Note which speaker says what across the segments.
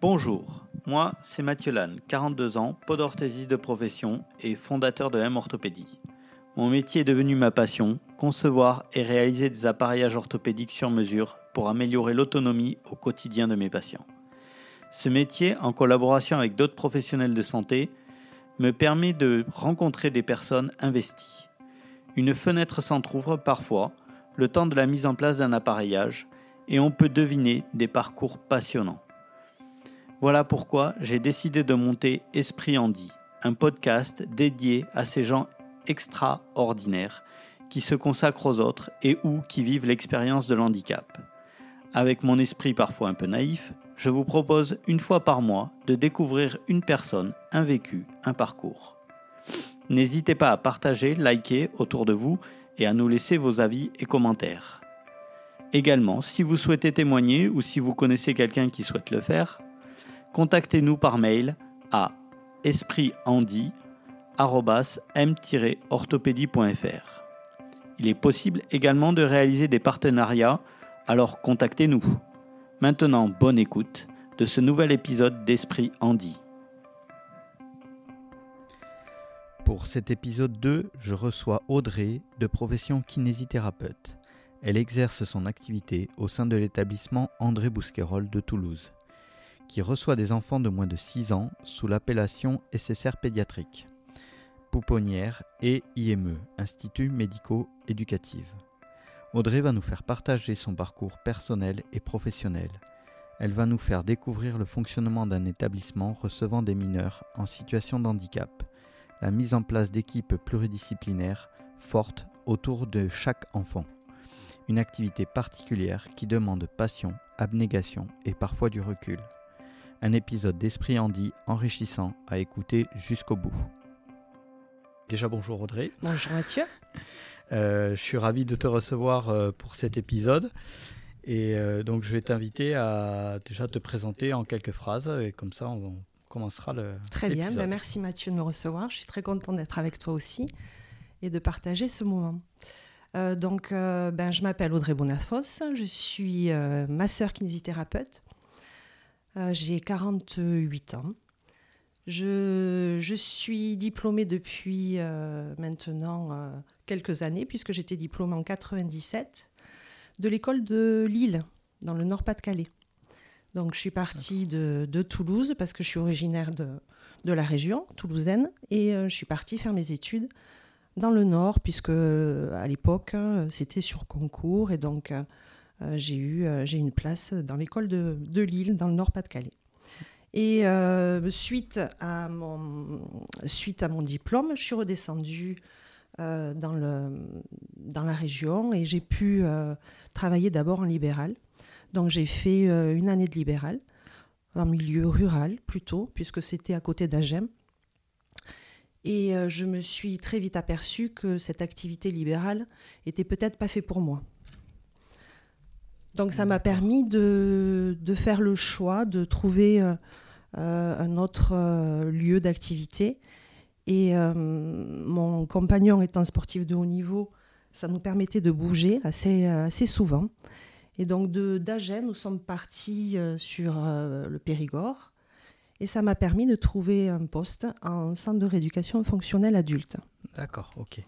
Speaker 1: Bonjour, moi c'est Mathieu Lannes, 42 ans, podorthésiste de profession et fondateur de M Orthopédie. Mon métier est devenu ma passion, concevoir et réaliser des appareillages orthopédiques sur mesure pour améliorer l'autonomie au quotidien de mes patients. Ce métier, en collaboration avec d'autres professionnels de santé, me permet de rencontrer des personnes investies. Une fenêtre s'entr'ouvre parfois, le temps de la mise en place d'un appareillage, et on peut deviner des parcours passionnants. Voilà pourquoi j'ai décidé de monter Esprit Andy, un podcast dédié à ces gens extraordinaires qui se consacrent aux autres et ou qui vivent l'expérience de l'handicap. Avec mon esprit parfois un peu naïf, je vous propose une fois par mois de découvrir une personne, un vécu, un parcours. N'hésitez pas à partager, liker autour de vous et à nous laisser vos avis et commentaires. Également, si vous souhaitez témoigner ou si vous connaissez quelqu'un qui souhaite le faire, contactez-nous par mail à esprithandy.m-orthopédie.fr. Il est possible également de réaliser des partenariats, alors contactez-nous. Maintenant, bonne écoute de ce nouvel épisode d'Esprit Andy. Pour cet épisode 2, je reçois Audrey, de profession kinésithérapeute. Elle exerce son activité au sein de l'établissement André Bousquerolles de Toulouse qui reçoit des enfants de moins de 6 ans sous l'appellation SSR pédiatrique, pouponnière et IME, Institut médico-éducatif. Audrey va nous faire partager son parcours personnel et professionnel. Elle va nous faire découvrir le fonctionnement d'un établissement recevant des mineurs en situation de handicap, la mise en place d'équipes pluridisciplinaires fortes autour de chaque enfant. Une activité particulière qui demande passion, abnégation et parfois du recul un épisode d'Esprit Andy enrichissant à écouter jusqu'au bout. Déjà bonjour Audrey.
Speaker 2: Bonjour Mathieu.
Speaker 1: Euh, je suis ravi de te recevoir euh, pour cet épisode. Et euh, donc je vais t'inviter à déjà te présenter en quelques phrases et comme ça on, commencera le.
Speaker 2: Très bien, ben, merci Mathieu de me recevoir. Je suis très contente d'être avec toi aussi et de partager ce moment. donc ben, je m'appelle Audrey Bonafos, je suis masseur kinésithérapeute euh, j'ai 48 ans. Je, suis diplômée depuis euh, maintenant euh, quelques années, puisque j'étais diplômée en 97 de l'école de Lille, dans le Nord-Pas-de-Calais. Donc je suis partie de, Toulouse, parce que je suis originaire de, de la région toulousaine, et je suis partie faire mes études dans le Nord, puisque à l'époque, c'était sur concours, et donc j'ai eu euh, j'ai une place dans l'école de, de, Lille, dans le Nord-Pas-de-Calais. Et euh, suite, à mon, suite à mon diplôme, je suis redescendue dans, le, dans la région et j'ai pu travailler d'abord en libéral. Donc j'ai fait une année de libéral, en milieu rural plutôt, puisque c'était à côté d'Agem. Et je me suis très vite aperçue que cette activité libérale était peut-être pas faite pour moi. Donc ça m'a permis de, faire le choix de trouver euh, euh, un autre euh, lieu d'activité. Et mon compagnon étant sportif de haut niveau, ça nous permettait de bouger assez, assez souvent. Et donc d'Agen, nous sommes partis sur le Périgord. Et ça m'a permis de trouver un poste en centre de rééducation fonctionnelle adulte.
Speaker 1: D'accord, ok.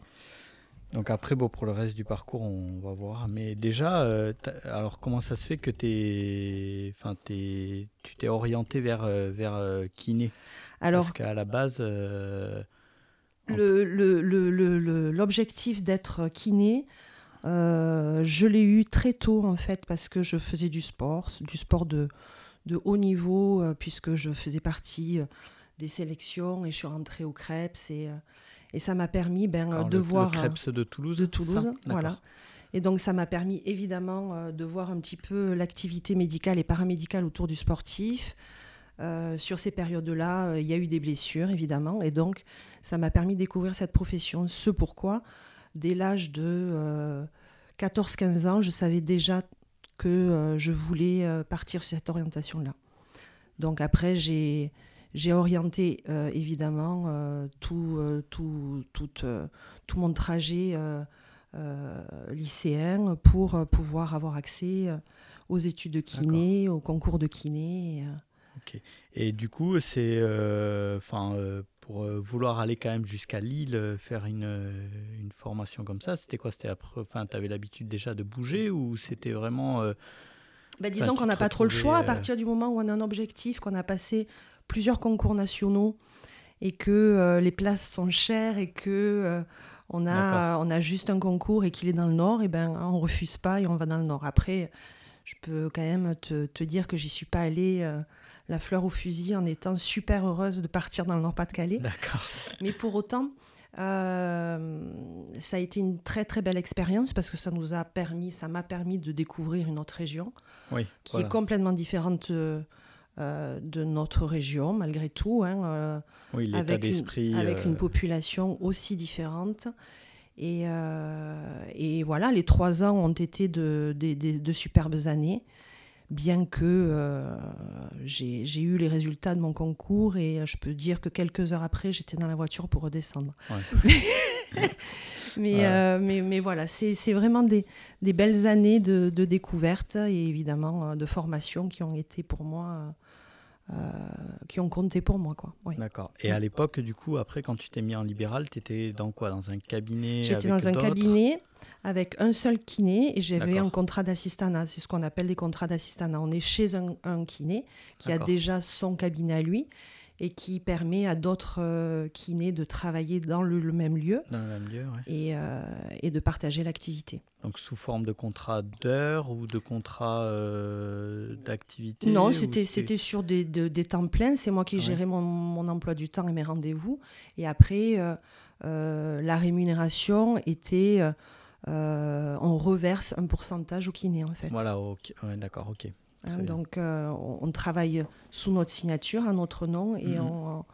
Speaker 1: Donc après, bon, pour le reste du parcours, on va voir. Mais déjà, euh, alors comment ça se fait que es, enfin, tu t'es orienté vers, euh, vers euh, kiné? Alors, Parce qu'à la base...
Speaker 2: L'objectif d'être kiné, je l'ai eu très tôt en fait parce que je faisais du sport, du sport de, de haut niveau, puisque je faisais partie des sélections et je suis rentrée au Crêpes et et ça m'a permis ben, de voir.
Speaker 1: Le euh, de Toulouse
Speaker 2: De Toulouse, voilà. Et donc ça m'a permis évidemment euh, de voir un petit peu l'activité médicale et paramédicale autour du sportif. Euh, sur ces périodes-là, il y a eu des blessures évidemment. Et donc ça m'a permis de découvrir cette profession. Ce pourquoi, dès l'âge de 14-15 ans, je savais déjà que je voulais partir sur cette orientation-là. Donc après, j'ai j'ai orienté euh, évidemment euh, tout, euh, tout, tout, tout, mon trajet lycéen pour pouvoir avoir accès aux études de kiné, au concours de kiné.
Speaker 1: Ok. Et du coup, c'est, enfin, pour vouloir aller quand même jusqu'à Lille, faire une, une formation comme ça, c'était quoi? C'était enfin, tu avais l'habitude déjà de bouger ou c'était vraiment
Speaker 2: bah, disons qu'on n'a pas trop le choix à partir du moment où on a un objectif, qu'on a passé plusieurs concours nationaux et que les places sont chères et que on a, on a juste un concours et qu'il est dans le nord, et ben on refuse pas et on va dans le nord. Après, je peux quand même te, te dire que j'y suis pas allée euh, la fleur au fusil en étant super heureuse de partir dans le Nord-Pas-de-Calais.
Speaker 1: D'accord.
Speaker 2: Mais pour autant, euh, ça a été une très très belle expérience parce que ça nous a permis, ça m'a permis de découvrir une autre région qui est complètement différente euh, de notre région malgré tout. Hein,
Speaker 1: oui, d'esprit.
Speaker 2: Avec une population aussi différente. Et, euh, et, voilà, les trois ans ont été de, de, superbes années, bien que euh, j'ai eu les résultats de mon concours et je peux dire que quelques heures après, j'étais dans la voiture pour redescendre. mais, euh, mais, mais, voilà, c'est vraiment des, des, belles années de, de, découverte et évidemment de formation qui ont été pour moi euh, qui ont compté pour moi. Quoi.
Speaker 1: D'accord. Et à l'époque, du coup, après, quand tu t'es mis en libéral, tu étais dans quoi? Dans un cabinet
Speaker 2: J'étais dans un cabinet avec un seul kiné et j'avais un contrat d'assistanat. C'est ce qu'on appelle les contrats d'assistanat. On est chez un, kiné qui a déjà son cabinet à lui et qui permet à d'autres euh, kinés de travailler dans le, même lieu,
Speaker 1: dans le même lieu
Speaker 2: et, euh, et, de partager l'activité.
Speaker 1: Donc sous forme de contrat d'heures ou de contrat euh, d'activité
Speaker 2: Non, c'était, c'était sur des, des, temps pleins. C'est moi qui gérais mon, mon, emploi du temps et mes rendez-vous. Et après, la rémunération était... on reverse un pourcentage au kiné en fait.
Speaker 1: Voilà, d'accord, ok.
Speaker 2: Hein, donc, euh, on, travaille sous notre signature, à notre nom, et mhm.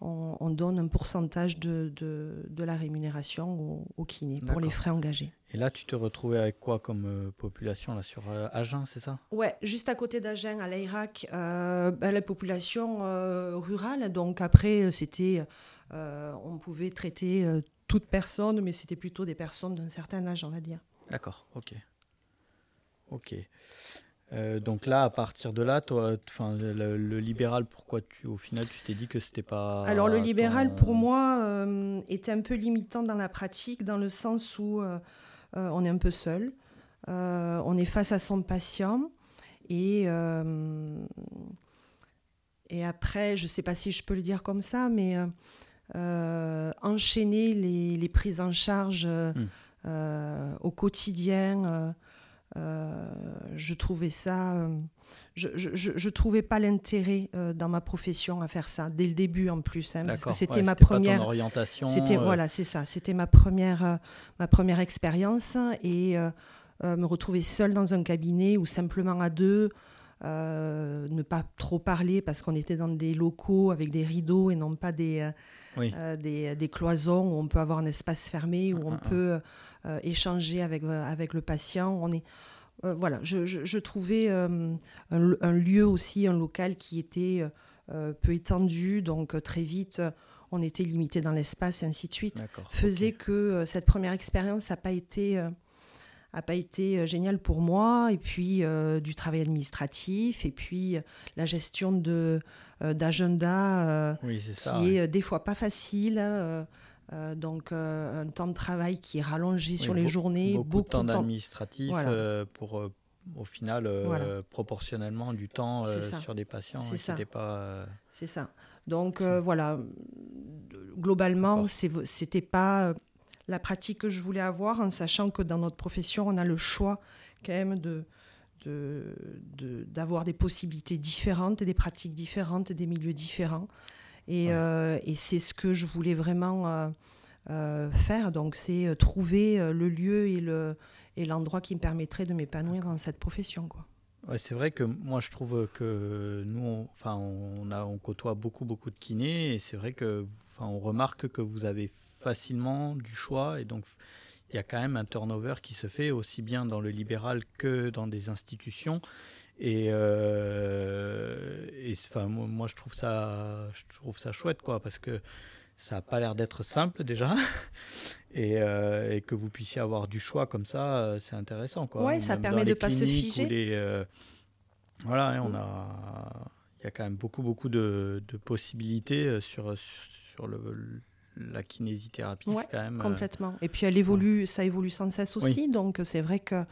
Speaker 2: on, donne un pourcentage de, de, la rémunération au, kiné pour les frais engagés.
Speaker 1: Et là, tu te retrouvais avec quoi comme euh, population là, sur euh, Agen, c'est ça?
Speaker 2: Ouais, juste à côté d'Agen, à l'Irak, bah, la population rurale. Donc après, c'était, on pouvait traiter toute personne, mais c'était plutôt des personnes d'un certain âge, on va dire.
Speaker 1: D'accord, ok. Ok. Euh, donc là, à partir de là, toi, le, libéral, pourquoi tu, au final, tu t'es dit que c'était pas.
Speaker 2: Alors le libéral, pour moi, euh, était un peu limitant dans la pratique, dans le sens où euh, on est un peu seul, on est face à son patient, et et après, je ne sais pas si je peux le dire comme ça, mais enchaîner les, les, prises en charge hmm. au quotidien. Euh, je trouvais ça. Euh, je, je, trouvais pas l'intérêt euh, dans ma profession à faire ça dès le début en plus, hein, parce que c'était ma première
Speaker 1: orientation.
Speaker 2: C'était voilà, c'est ça. C'était ma première ma première expérience et me retrouver seule dans un cabinet ou simplement à deux. ne pas trop parler parce qu'on était dans des locaux avec des rideaux et non pas des, des, des, cloisons où on peut avoir un espace fermé, où on peut euh, échanger avec, euh, avec le patient. On est, euh, voilà, je, je, trouvais un, un, lieu aussi, un local qui était peu étendu, donc très vite on était limité dans l'espace et ainsi de suite, faisait que cette première expérience n'a pas été, a pas été géniale pour moi. Et puis du travail administratif, et puis la gestion de d'agenda qui est des fois pas facile. Euh, donc euh, un temps de travail qui est rallongé sur les journées.
Speaker 1: Beaucoup, de temps administratif euh, pour au final, proportionnellement du temps sur des patients.
Speaker 2: C'est ça.
Speaker 1: Pas,
Speaker 2: C'est ça. Donc voilà, globalement, c'était pas la pratique que je voulais avoir, en sachant que dans notre profession, on a le choix quand même de d'avoir de, des possibilités différentes, des pratiques différentes, des milieux différents. Euh, et, c'est ce que je voulais vraiment euh, euh, faire. Donc, c'est trouver le lieu et, le, et l'endroit qui me permettrait de m'épanouir dans cette profession. Quoi.
Speaker 1: Ouais, c'est vrai que moi, je trouve que nous, on, enfin, on, a, on côtoie beaucoup, beaucoup de kinés. Et c'est vrai que, enfin, on remarque que vous avez facilement du choix. Et donc, il y a quand même un turnover qui se fait aussi bien dans le libéral que dans des institutions. Et, euh, enfin, moi, je trouve ça, je trouve ça chouette, quoi, parce que ça n'a pas l'air d'être simple déjà, et, euh, et, que vous puissiez avoir du choix comme ça, euh, c'est intéressant, quoi.
Speaker 2: Ouais, ça permet de pas se figer.
Speaker 1: Les, voilà, hein, on a, il y a quand même beaucoup, beaucoup de, possibilités sur, sur le, la kinésithérapie.
Speaker 2: quand même, complètement. Et puis elle évolue, ça évolue sans cesse aussi. Donc c'est vrai que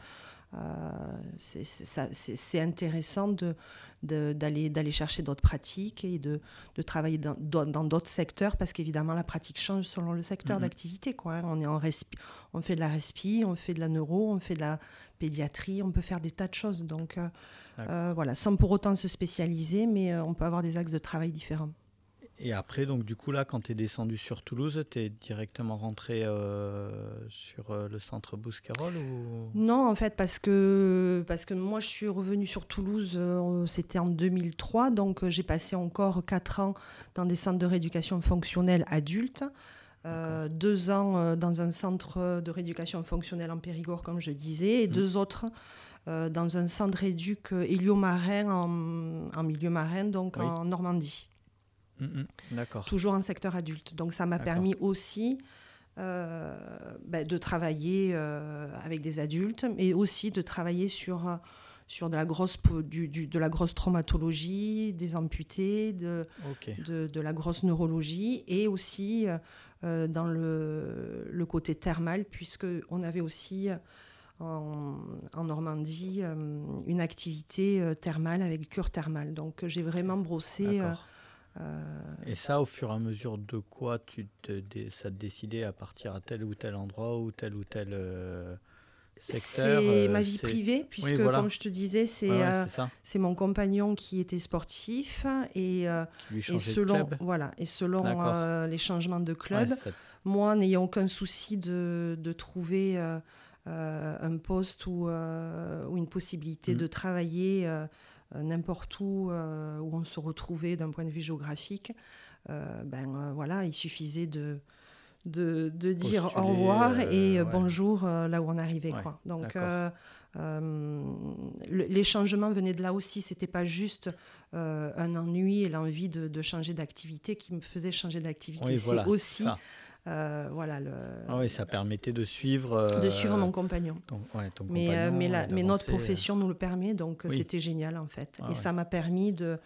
Speaker 2: c'est intéressant de, d'aller d'aller chercher d'autres pratiques et de, de travailler dans d'autres secteurs parce qu'évidemment la pratique change selon le secteur mm-hmm. d'activité hein. on est en on fait de la respi on fait de la neuro on fait de la pédiatrie on peut faire des tas de choses donc euh, euh, voilà sans pour autant se spécialiser mais euh, on peut avoir des axes de travail différents
Speaker 1: et après, donc du coup, là, quand tu es descendu sur Toulouse, tu es directement rentré euh, sur euh, le centre Bouscarol ou...
Speaker 2: Non, en fait, parce que, parce que moi, je suis revenue sur Toulouse, euh, c'était en 2003, donc j'ai passé encore 4 ans dans des centres de rééducation fonctionnelle adultes. deux ans dans un centre de rééducation fonctionnelle en Périgord, comme je disais, et mmh. deux autres dans un centre rééduc héliomarin en, en milieu marin, donc en Normandie. D'accord. Toujours en secteur adulte. Donc ça m'a permis aussi euh, ben, de travailler euh, avec des adultes, mais aussi de travailler sur, sur de, la grosse, du, de la grosse traumatologie, des amputés, de, de, la grosse neurologie, et aussi euh, dans le, le, côté thermal, puisqu'on avait aussi en, en Normandie une activité thermale avec cure thermale. Donc j'ai vraiment brossé
Speaker 1: et ça, au fur et à mesure de quoi tu te, ça te décidait à partir à tel ou tel endroit ou tel ou tel euh, secteur
Speaker 2: C'est euh, ma vie privée, puisque comme je te disais, c'est euh, c'est mon compagnon qui était sportif et, et selon, voilà, et selon les changements de club, moi, n'ayant aucun souci de, de trouver un poste ou, ou une possibilité mmh. de travailler euh, n'importe où euh, où on se retrouvait d'un point de vue géographique, euh, ben voilà, il suffisait de de, de dire au revoir et bonjour là où on arrivait. quoi. Donc, les changements venaient de là aussi. C'était pas juste un ennui et l'envie de, de, changer d'activité qui me faisait changer d'activité. C'est aussi euh, voilà, le,
Speaker 1: ah oui, ça permettait de suivre.
Speaker 2: de suivre mon compagnon. mais, euh, mais, mais notre euh. profession nous le permet, donc c'était génial en fait. Ah et ça m'a permis de,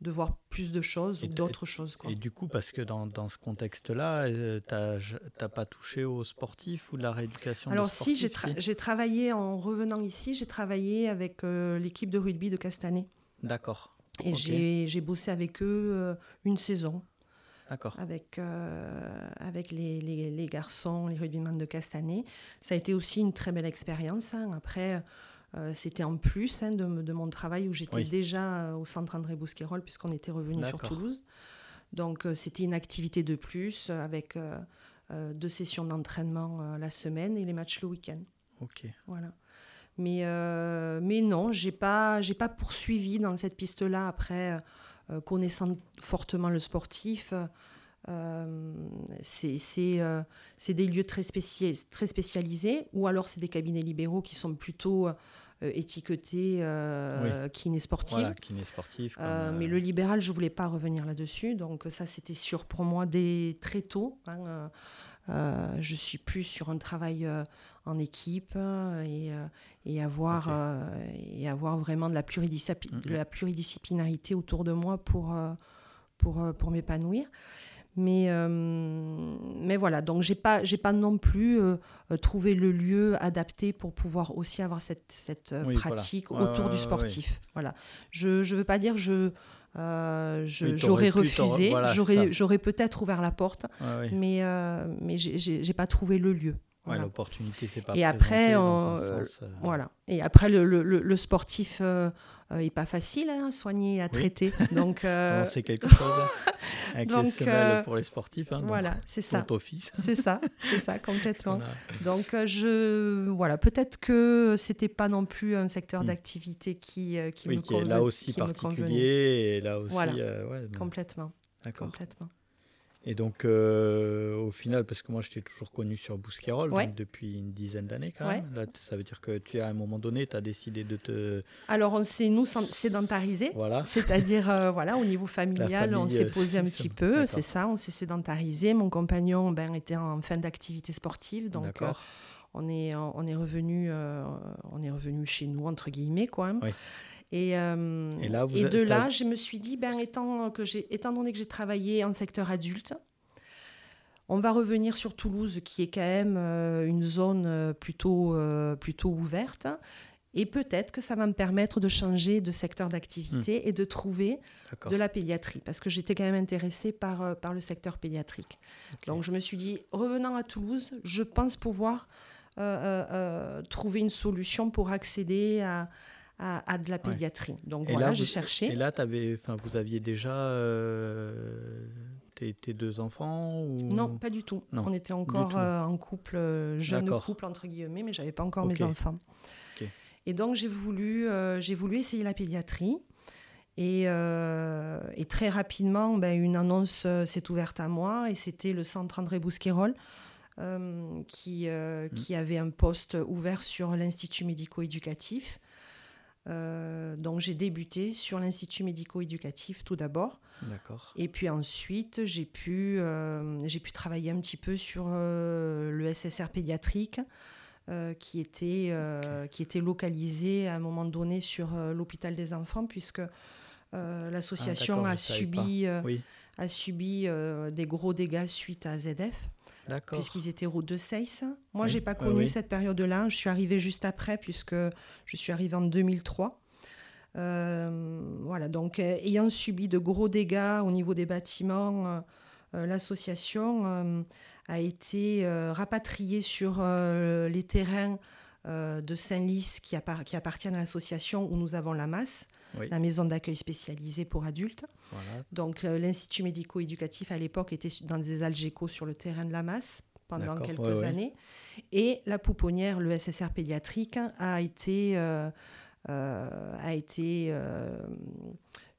Speaker 2: de voir plus de choses ou d'autres choses.
Speaker 1: Et du coup, parce que dans, dans ce contexte-là, tu n'as pas touché aux sportifs ou de la rééducation
Speaker 2: Alors si, j'ai travaillé en revenant ici, j'ai travaillé avec l'équipe de rugby de Castanet.
Speaker 1: D'accord.
Speaker 2: Et j'ai bossé avec eux une saison avec, euh, avec les, les, garçons, les rugbyman de Castanet. Ça a été aussi une très belle expérience. Hein. Après, euh, c'était en plus hein, de, de, mon travail où j'étais déjà euh, au centre André Bousquerolles puisqu'on était revenu sur Toulouse. Donc c'était une activité de plus avec deux sessions d'entraînement la semaine et les matchs le week-end.
Speaker 1: Ok.
Speaker 2: Voilà. Mais, mais non, j'ai pas, j'ai pas poursuivi dans cette piste-là après connaissant fortement le sportif, euh, euh, c'est des lieux très, très spécialisés, ou alors c'est des cabinets libéraux qui sont plutôt étiquetés kiné sportif. mais le libéral, je voulais pas revenir là-dessus, donc ça c'était sûr pour moi dès très tôt. Hein, je suis plus sur un travail en équipe et, et avoir, euh, et avoir vraiment de la, de la, pluridisciplinarité autour de moi pour, euh, pour, euh, pour m'épanouir. Mais, mais voilà, donc j'ai pas, j'ai pas non plus trouvé le lieu adapté pour pouvoir aussi avoir cette, cette pratique autour du sportif. Voilà. Je ne veux pas dire je, j'aurais refusé, j'aurais, j'aurais peut-être ouvert la porte, mais, mais j'ai pas trouvé le lieu
Speaker 1: l'opportunité, c'est pas.
Speaker 2: Et après, euh, voilà. Et après, le, le, le sportif euh, euh, est pas facile hein, à soigner, à traiter. Donc,
Speaker 1: c'est quelque chose hein, avec donc, les semelles pour les sportifs. Hein,
Speaker 2: voilà, c'est ça.
Speaker 1: office.
Speaker 2: C'est ça, c'est ça complètement. donc, je voilà, peut-être que c'était pas non plus un secteur hmm. d'activité qui qui
Speaker 1: me
Speaker 2: qui est
Speaker 1: là aussi particulier et là aussi.
Speaker 2: Voilà, complètement. D'accord. Complètement.
Speaker 1: Et donc, euh, au final, parce que moi, je t'ai toujours connu sur Bousquerolles depuis une dizaine d'années quand même. Là, ça veut dire que tu, à un moment donné, tu as décidé de te.
Speaker 2: Alors, on s'est, nous, sédentarisé. Voilà. C'est-à-dire, euh, voilà, au niveau familial, on s'est posé un petit peu. C'est ça, on s'est sédentarisé. Mon compagnon ben, était en fin d'activité sportive. Donc, euh, on, est, on, est revenu, on est revenu chez nous, entre guillemets, quoi. Oui. Et, euh,
Speaker 1: Et là, vous
Speaker 2: et
Speaker 1: a-
Speaker 2: de là, je me suis dit, ben, étant, que j'ai, étant donné que j'ai travaillé en secteur adulte, on va revenir sur Toulouse, qui est quand même euh, une zone euh, plutôt, euh, plutôt ouverte. Et peut-être que ça va me permettre de changer de secteur d'activité et de trouver de la pédiatrie, parce que j'étais quand même intéressée par, par le secteur pédiatrique. Donc je me suis dit, revenant à Toulouse, je pense pouvoir trouver une solution pour accéder à, à, à de la pédiatrie. Donc
Speaker 1: Et
Speaker 2: voilà,
Speaker 1: là,
Speaker 2: j'ai cherché.
Speaker 1: Et là, enfin, vous aviez déjà euh, tes, tes deux enfants ou...
Speaker 2: Non, pas du tout.
Speaker 1: Non,
Speaker 2: On était encore euh, en couple, euh, jeune couple entre guillemets, mais j'avais pas encore mes enfants. Et donc j'ai voulu, euh, j'ai voulu essayer la pédiatrie. Et, euh, et très rapidement, ben, une annonce s'est ouverte à moi et c'était le centre André Bousquerolles qui,
Speaker 1: Mm.
Speaker 2: qui avait un poste ouvert sur l'Institut médico-éducatif. Euh, donc j'ai débuté sur l'Institut médico-éducatif tout d'abord.
Speaker 1: D'accord.
Speaker 2: Et puis ensuite, j'ai pu, euh, j'ai pu travailler un petit peu sur euh, le SSR pédiatrique, qui, était, qui était localisé à un moment donné sur l'hôpital des enfants, puisque l'association
Speaker 1: d'accord,
Speaker 2: a,
Speaker 1: savais
Speaker 2: subi,
Speaker 1: Oui.
Speaker 2: a subi des gros dégâts suite à ZF. Puisqu'ils étaient route de Seyss. Moi,
Speaker 1: Oui,
Speaker 2: j'ai pas
Speaker 1: oui,
Speaker 2: connu
Speaker 1: oui.
Speaker 2: cette période-là. Je suis arrivée juste après, puisque je suis arrivée en 2003. Euh, voilà, donc euh, ayant subi de gros dégâts au niveau des bâtiments, euh, l'association a été rapatriée sur les terrains de Saint-Lys qui, qui appartiennent à l'association où nous avons la masse,
Speaker 1: Oui.
Speaker 2: la maison d'accueil spécialisée pour adultes.
Speaker 1: Voilà.
Speaker 2: Donc euh, l'Institut médico-éducatif à l'époque était dans des algécos sur le terrain de la masse pendant quelques
Speaker 1: ouais, ouais.
Speaker 2: années. Et la pouponnière, le SSR pédiatrique, a été, euh, euh, a été euh,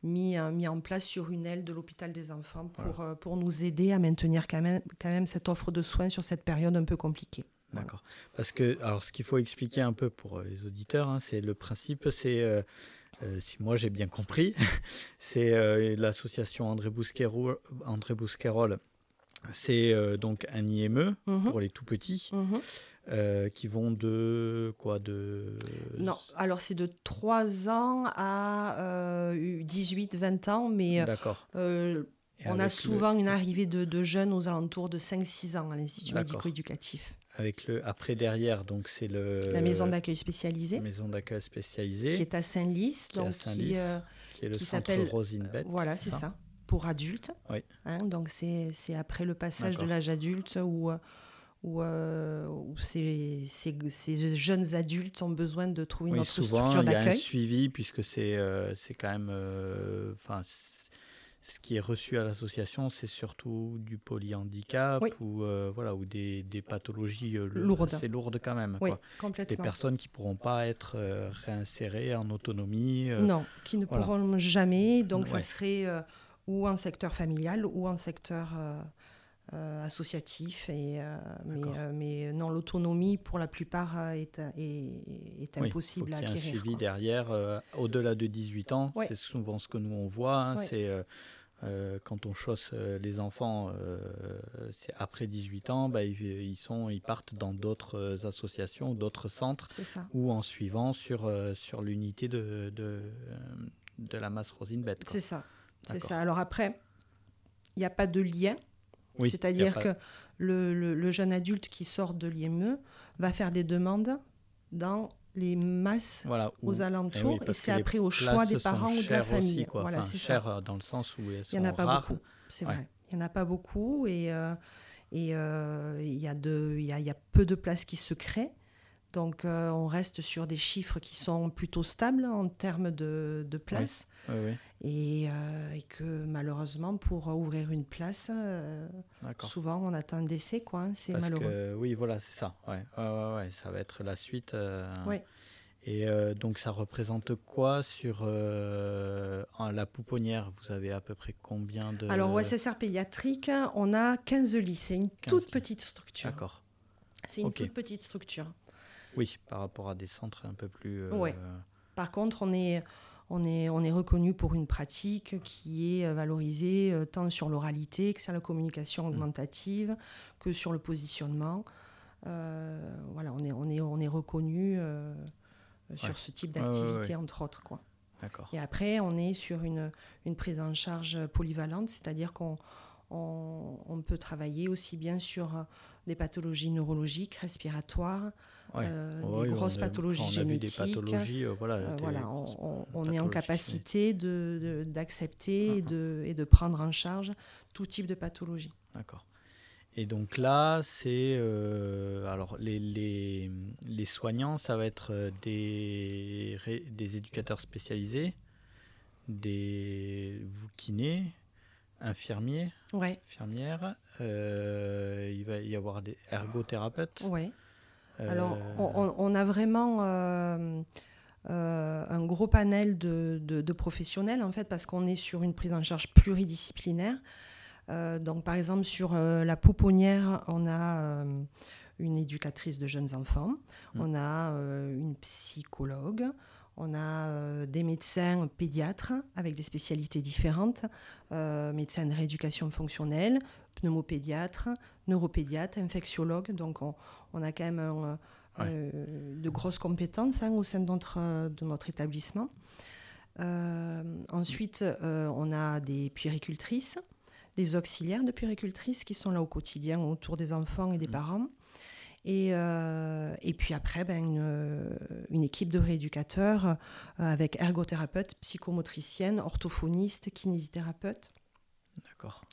Speaker 2: mis, mis en place sur une aile de l'hôpital des enfants pour, pour nous aider à maintenir quand même, quand même cette offre de soins sur cette période un peu compliquée.
Speaker 1: D'accord. Parce que, alors, ce qu'il faut expliquer un peu pour les auditeurs, hein, c'est le principe, c'est, euh, euh, si moi j'ai bien compris, c'est euh, l'association André Bousquerolles. André Bousquerolles, c'est euh, donc un IME
Speaker 2: Mhm.
Speaker 1: pour les tout petits
Speaker 2: Mhm.
Speaker 1: euh, qui vont de quoi de
Speaker 2: Non, alors c'est de 3 ans à 18-20 ans, mais
Speaker 1: D'accord.
Speaker 2: euh, on a
Speaker 1: le-
Speaker 2: souvent une arrivée de, de jeunes aux alentours de 5-6 ans à l'Institut médico-éducatif.
Speaker 1: Avec le après derrière, donc c'est le
Speaker 2: La maison d'accueil spécialisée,
Speaker 1: maison d'accueil
Speaker 2: qui
Speaker 1: spécialisée,
Speaker 2: est à Saint-Lys,
Speaker 1: Qui est à
Speaker 2: donc
Speaker 1: Saint-Lys,
Speaker 2: qui, euh,
Speaker 1: qui est le
Speaker 2: qui
Speaker 1: centre Rosinbet.
Speaker 2: voilà, c'est ça, pour adultes.
Speaker 1: Oui.
Speaker 2: Hein, donc c'est c'est après le passage de l'âge adulte où, euh, où, euh, où ces, ces- ces jeunes adultes ont besoin de trouver une
Speaker 1: Oui,
Speaker 2: autre
Speaker 1: souvent,
Speaker 2: structure
Speaker 1: il y a un
Speaker 2: d'accueil.
Speaker 1: suivi puisque c'est euh, c'est quand même. euh, Enfin, ce qui est reçu à l'association, c'est surtout du polyhandicap
Speaker 2: Oui.
Speaker 1: ou euh, voilà ou des, des pathologies euh,
Speaker 2: Lourdes.
Speaker 1: assez lourdes quand même.
Speaker 2: Oui,
Speaker 1: quoi. Des personnes qui pourront pas être euh, réinsérées en autonomie. euh,
Speaker 2: Non, qui ne
Speaker 1: voilà.
Speaker 2: pourront jamais. Donc, ça serait ou en secteur familial ou en secteur associatif. Et, euh, mais, euh, mais non, l'autonomie, pour la plupart, euh, est, est, est
Speaker 1: oui,
Speaker 2: impossible à
Speaker 1: qu'il y ait un
Speaker 2: acquérir.
Speaker 1: suivi
Speaker 2: quoi.
Speaker 1: derrière euh, au-delà de 18 ans.
Speaker 2: Ouais.
Speaker 1: C'est souvent ce que nous on voit. hein,
Speaker 2: Ouais.
Speaker 1: C'est euh, euh, quand on chausse euh, les enfants, euh, c'est après 18 ans, bah, ils, ils sont, ils partent dans d'autres euh, associations, d'autres centres. Ou en suivant sur, euh, sur l'unité de, de, euh, de la masse Rosinbet. quoi.
Speaker 2: C'est ça. C'est ça. Alors après, il n'y a pas de lien.
Speaker 1: Oui,
Speaker 2: C'est-à-dire que le, le- le jeune adulte qui sort de l'IME va faire des demandes dans les masses
Speaker 1: Voilà, où-
Speaker 2: aux
Speaker 1: eh oui,
Speaker 2: alentours, et
Speaker 1: parce
Speaker 2: c'est après au choix des parents ou de la famille.
Speaker 1: Aussi, quoi.
Speaker 2: Voilà,
Speaker 1: Enfin,
Speaker 2: ça.
Speaker 1: euh, dans le sens où elles
Speaker 2: Il n'y en a pas
Speaker 1: rares.
Speaker 2: beaucoup, c'est
Speaker 1: Ouais.
Speaker 2: vrai. Il n'y en a pas beaucoup et euh, et euh, il y, a y a peu de places qui se créent. Donc euh, on reste sur des chiffres qui sont plutôt stables en termes de, de places.
Speaker 1: Oui, oui,
Speaker 2: Et, euh, et que malheureusement, pour ouvrir une place, euh, souvent on attend un décès. quoi. hein. C'est
Speaker 1: Parce
Speaker 2: malheureux.
Speaker 1: que, oui, voilà, c'est ça. Ouais. Ouais, ça va être la suite. Et donc, ça représente quoi sur la pouponnière? Vous avez à peu près combien de.
Speaker 2: Alors, au SSR pédiatrique, on a 15 lits. C'est une
Speaker 1: 15
Speaker 2: toute
Speaker 1: lits.
Speaker 2: petite structure.
Speaker 1: D'accord.
Speaker 2: C'est une toute petite structure.
Speaker 1: Oui, par rapport à des centres un peu plus. euh,
Speaker 2: Ouais. Par contre, on est, on est, on est reconnu pour une pratique qui est euh, valorisée euh, tant sur l'oralité que sur la communication
Speaker 1: Mm.
Speaker 2: augmentative, que sur le positionnement. Euh, voilà, on est, on est, on est reconnu euh, sur
Speaker 1: Ouais.
Speaker 2: ce type
Speaker 1: Ouais, ouais,
Speaker 2: d'activité,
Speaker 1: ouais.
Speaker 2: entre autres. Quoi. Et après, on est sur une, une prise en charge polyvalente, c'est-à-dire qu'on on, peut travailler aussi bien sur des pathologies neurologiques, respiratoires, des grosses pathologies génétiques.
Speaker 1: Des pathologies, voilà,
Speaker 2: voilà on, est en capacité d'accepter et, de, et de prendre en charge tout type de pathologie.
Speaker 1: D'accord. Et donc là, c'est. Euh, alors, les, les, les, soignants, ça va être euh, des, des éducateurs spécialisés, des kinés, infirmiers,
Speaker 2: ouais.
Speaker 1: infirmières. Euh, il va y avoir des ergothérapeutes.
Speaker 2: Oui. Alors, on, on, a vraiment. un gros panel de, de, de, professionnels, en fait, parce qu'on est sur une prise en charge pluridisciplinaire. Euh, donc, par exemple, sur euh, la pouponnière, on a euh, une éducatrice de jeunes enfants, mm. on a une psychologue, on a des médecins pédiatres avec des spécialités différentes, médecins de rééducation fonctionnelle, pneumopédiatre, neuropédiatre, infectiologue. Donc on, a quand même de grosses compétences hein, au sein de notre, de notre établissement. ensuite, on a des puéricultrices des auxiliaires de puéricultrices qui sont là au quotidien autour des enfants et des mmh. parents. Et, euh, et, puis après, ben, une, euh, une, équipe de rééducateurs euh, avec ergothérapeute, psychomotricienne, orthophoniste, kinésithérapeute.
Speaker 1: D'accord.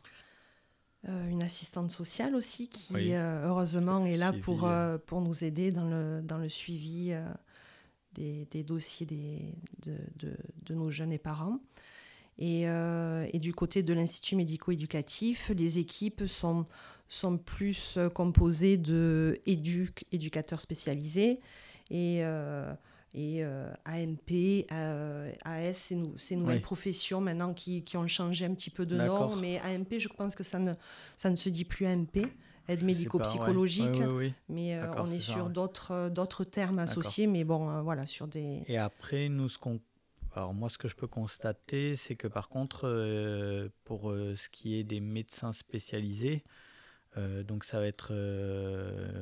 Speaker 2: une assistante sociale aussi qui, heureusement, est là pour, pour nous aider dans le, dans le suivi des, des, dossiers des, de, de, de, nos jeunes et parents. Euh, et, du côté de l'Institut médico-éducatif, les équipes sont, sont plus euh, composées d'éducateurs spécialisés et, euh, et AMP, AS, c'est ces nouvelles professions maintenant qui, qui, ont changé un petit peu de nom. Mais AMP, je pense que ça ne, ça ne se dit plus AMP aide médico-psychologique, mais on est, sur d'autres d'autres termes associés, mais bon, voilà, sur des...
Speaker 1: Et après, nous, ce qu'on alors moi, ce que je peux constater, c'est que par contre, euh, pour euh, ce qui est des médecins spécialisés, euh, donc ça va être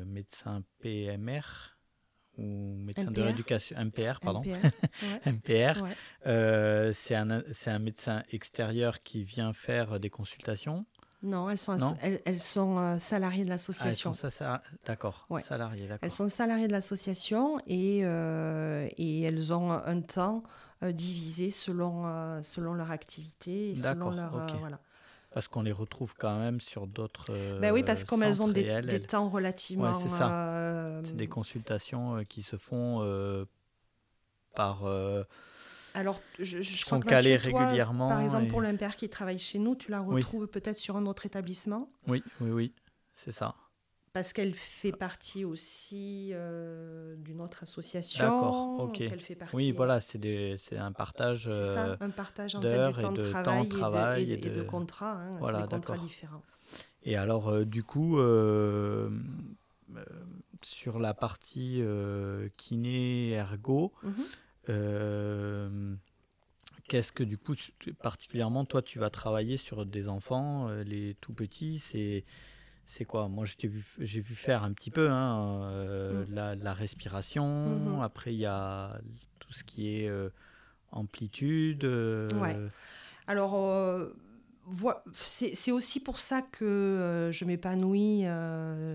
Speaker 1: médecin PMR ou médecin de rééducation MPR, pardon, MPR. c'est un, un médecin extérieur qui vient faire des consultations.
Speaker 2: Non, elles sont, elles, sont salariées de l'association.
Speaker 1: Ah, d'accord, salariées,
Speaker 2: Elles sont salariées de l'association et, et elles ont un temps euh, divisés selon, euh, selon leur activité. Et selon leur, euh, voilà.
Speaker 1: Parce qu'on les retrouve quand même sur d'autres.
Speaker 2: ben oui, parce que comme elles ont des, des temps relativement.
Speaker 1: Ouais, c'est ça. C'est des consultations qui se font par.
Speaker 2: Alors, je,
Speaker 1: je sont crois calées régulièrement.
Speaker 2: par exemple, pour l'impère qui travaille chez nous, tu la retrouves peut-être sur un autre établissement?
Speaker 1: Oui, oui, oui, c'est ça
Speaker 2: parce qu'elle fait partie aussi euh, d'une autre association.
Speaker 1: D'accord, ok. oui, voilà, c'est un partage.
Speaker 2: C'est ça, euh, un partage en fait, de temps de travail, et, de, contrats. Hein, voilà, des contrats différents.
Speaker 1: Et alors, euh, du coup, sur la partie kiné ergo, mhm. Qu'est-ce que du coup, particulièrement, toi, tu vas travailler sur des enfants, les tout petits, c'est c'est quoi? Moi, j'ai vu, vu faire un petit peu hein, euh, mm. la, respiration. Mm-hmm. Après, il y a tout ce qui est euh, amplitude. Euh,
Speaker 2: Alors, c'est aussi pour ça que je m'épanouis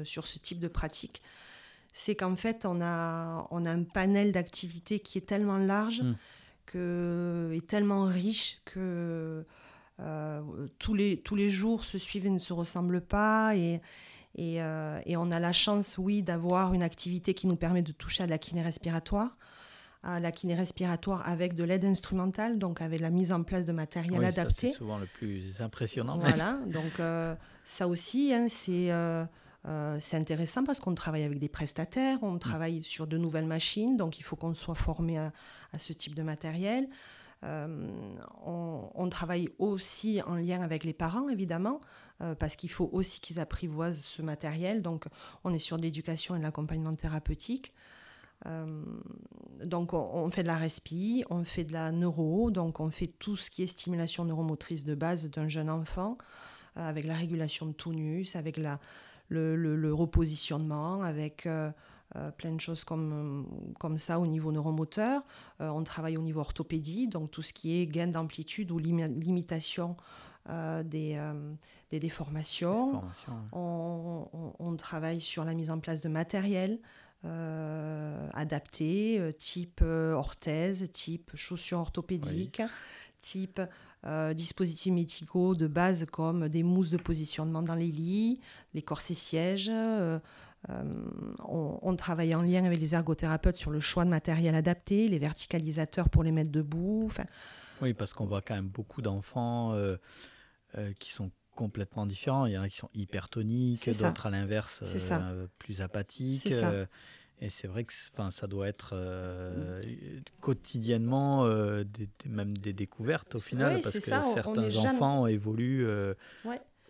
Speaker 2: sur ce type de pratique. C'est qu'en fait, on a, on a un panel d'activités qui est tellement large, mm. que, et tellement riche que euh, tous, les, tous les jours se suivent et ne se ressemblent pas. Et, et, euh, et on a la chance, oui, d'avoir une activité qui nous permet de toucher à la kiné respiratoire à la kiné respiratoire avec de l'aide instrumentale, donc avec la mise en place de matériel adapté.
Speaker 1: C'est souvent le plus impressionnant.
Speaker 2: Voilà, donc euh, ça aussi, hein, c'est intéressant parce qu'on travaille avec des prestataires, on mm. travaille sur de nouvelles machines, donc il faut qu'on soit formé à, à, ce type de matériel. Euh, on, travaille aussi en lien avec les parents, évidemment, euh, parce qu'il faut aussi qu'ils apprivoisent ce matériel. Donc, on est sur l'éducation et l'accompagnement thérapeutique. Euh, donc, on, fait de la respi, on fait de la neuro, donc on fait tout ce qui est stimulation neuromotrice de base d'un jeune enfant, avec la régulation de tonus, avec la, le, repositionnement, avec plein de choses comme, comme ça au niveau neuromoteur. on travaille au niveau orthopédie, donc tout ce qui est gain d'amplitude ou limitation des, des, déformations. on, travaille sur la mise en place de matériel. adapté, type orthèse, type chaussures orthopédiques, type euh, dispositifs médicaux de base comme des mousses de positionnement dans les lits, les corsets sièges. Euh, euh, on, travaille en lien avec les ergothérapeutes sur le choix de matériel adapté, les verticalisateurs pour les mettre debout.
Speaker 1: Oui, parce qu'on voit quand même beaucoup d'enfants qui sont complètement différents. Il y en a qui sont hypertoniques, d'autres à l'inverse plus apathiques. Et c'est vrai que ça doit être euh, quotidiennement euh, même des découvertes au final, parce que certains enfants évoluent euh,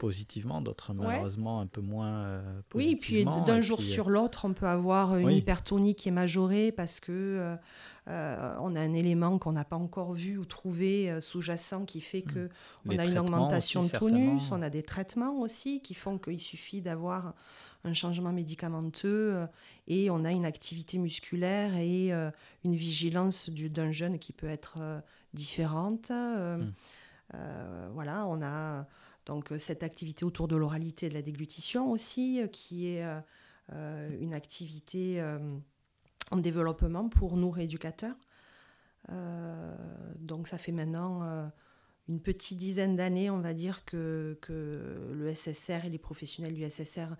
Speaker 1: positivement, d'autres malheureusement un peu moins
Speaker 2: Oui, puis d'un jour sur l'autre, on peut avoir une hypertonie qui est majorée parce que on a un élément qu'on n'a pas encore vu ou trouvé sous-jacent qui fait que on a une augmentation de tonus, on a des traitements aussi qui font qu'il suffit d'avoir un changement médicamenteux euh, et on a une activité musculaire et euh, une vigilance d'un jeune qui peut être euh, différente. Hmm. voilà, on a donc cette activité autour de l'oralité et de la déglutition aussi, qui est une activité en développement pour nous rééducateurs. donc ça fait maintenant une petite dizaine d'années, on va dire, que, que, le SSR et les professionnels du SSR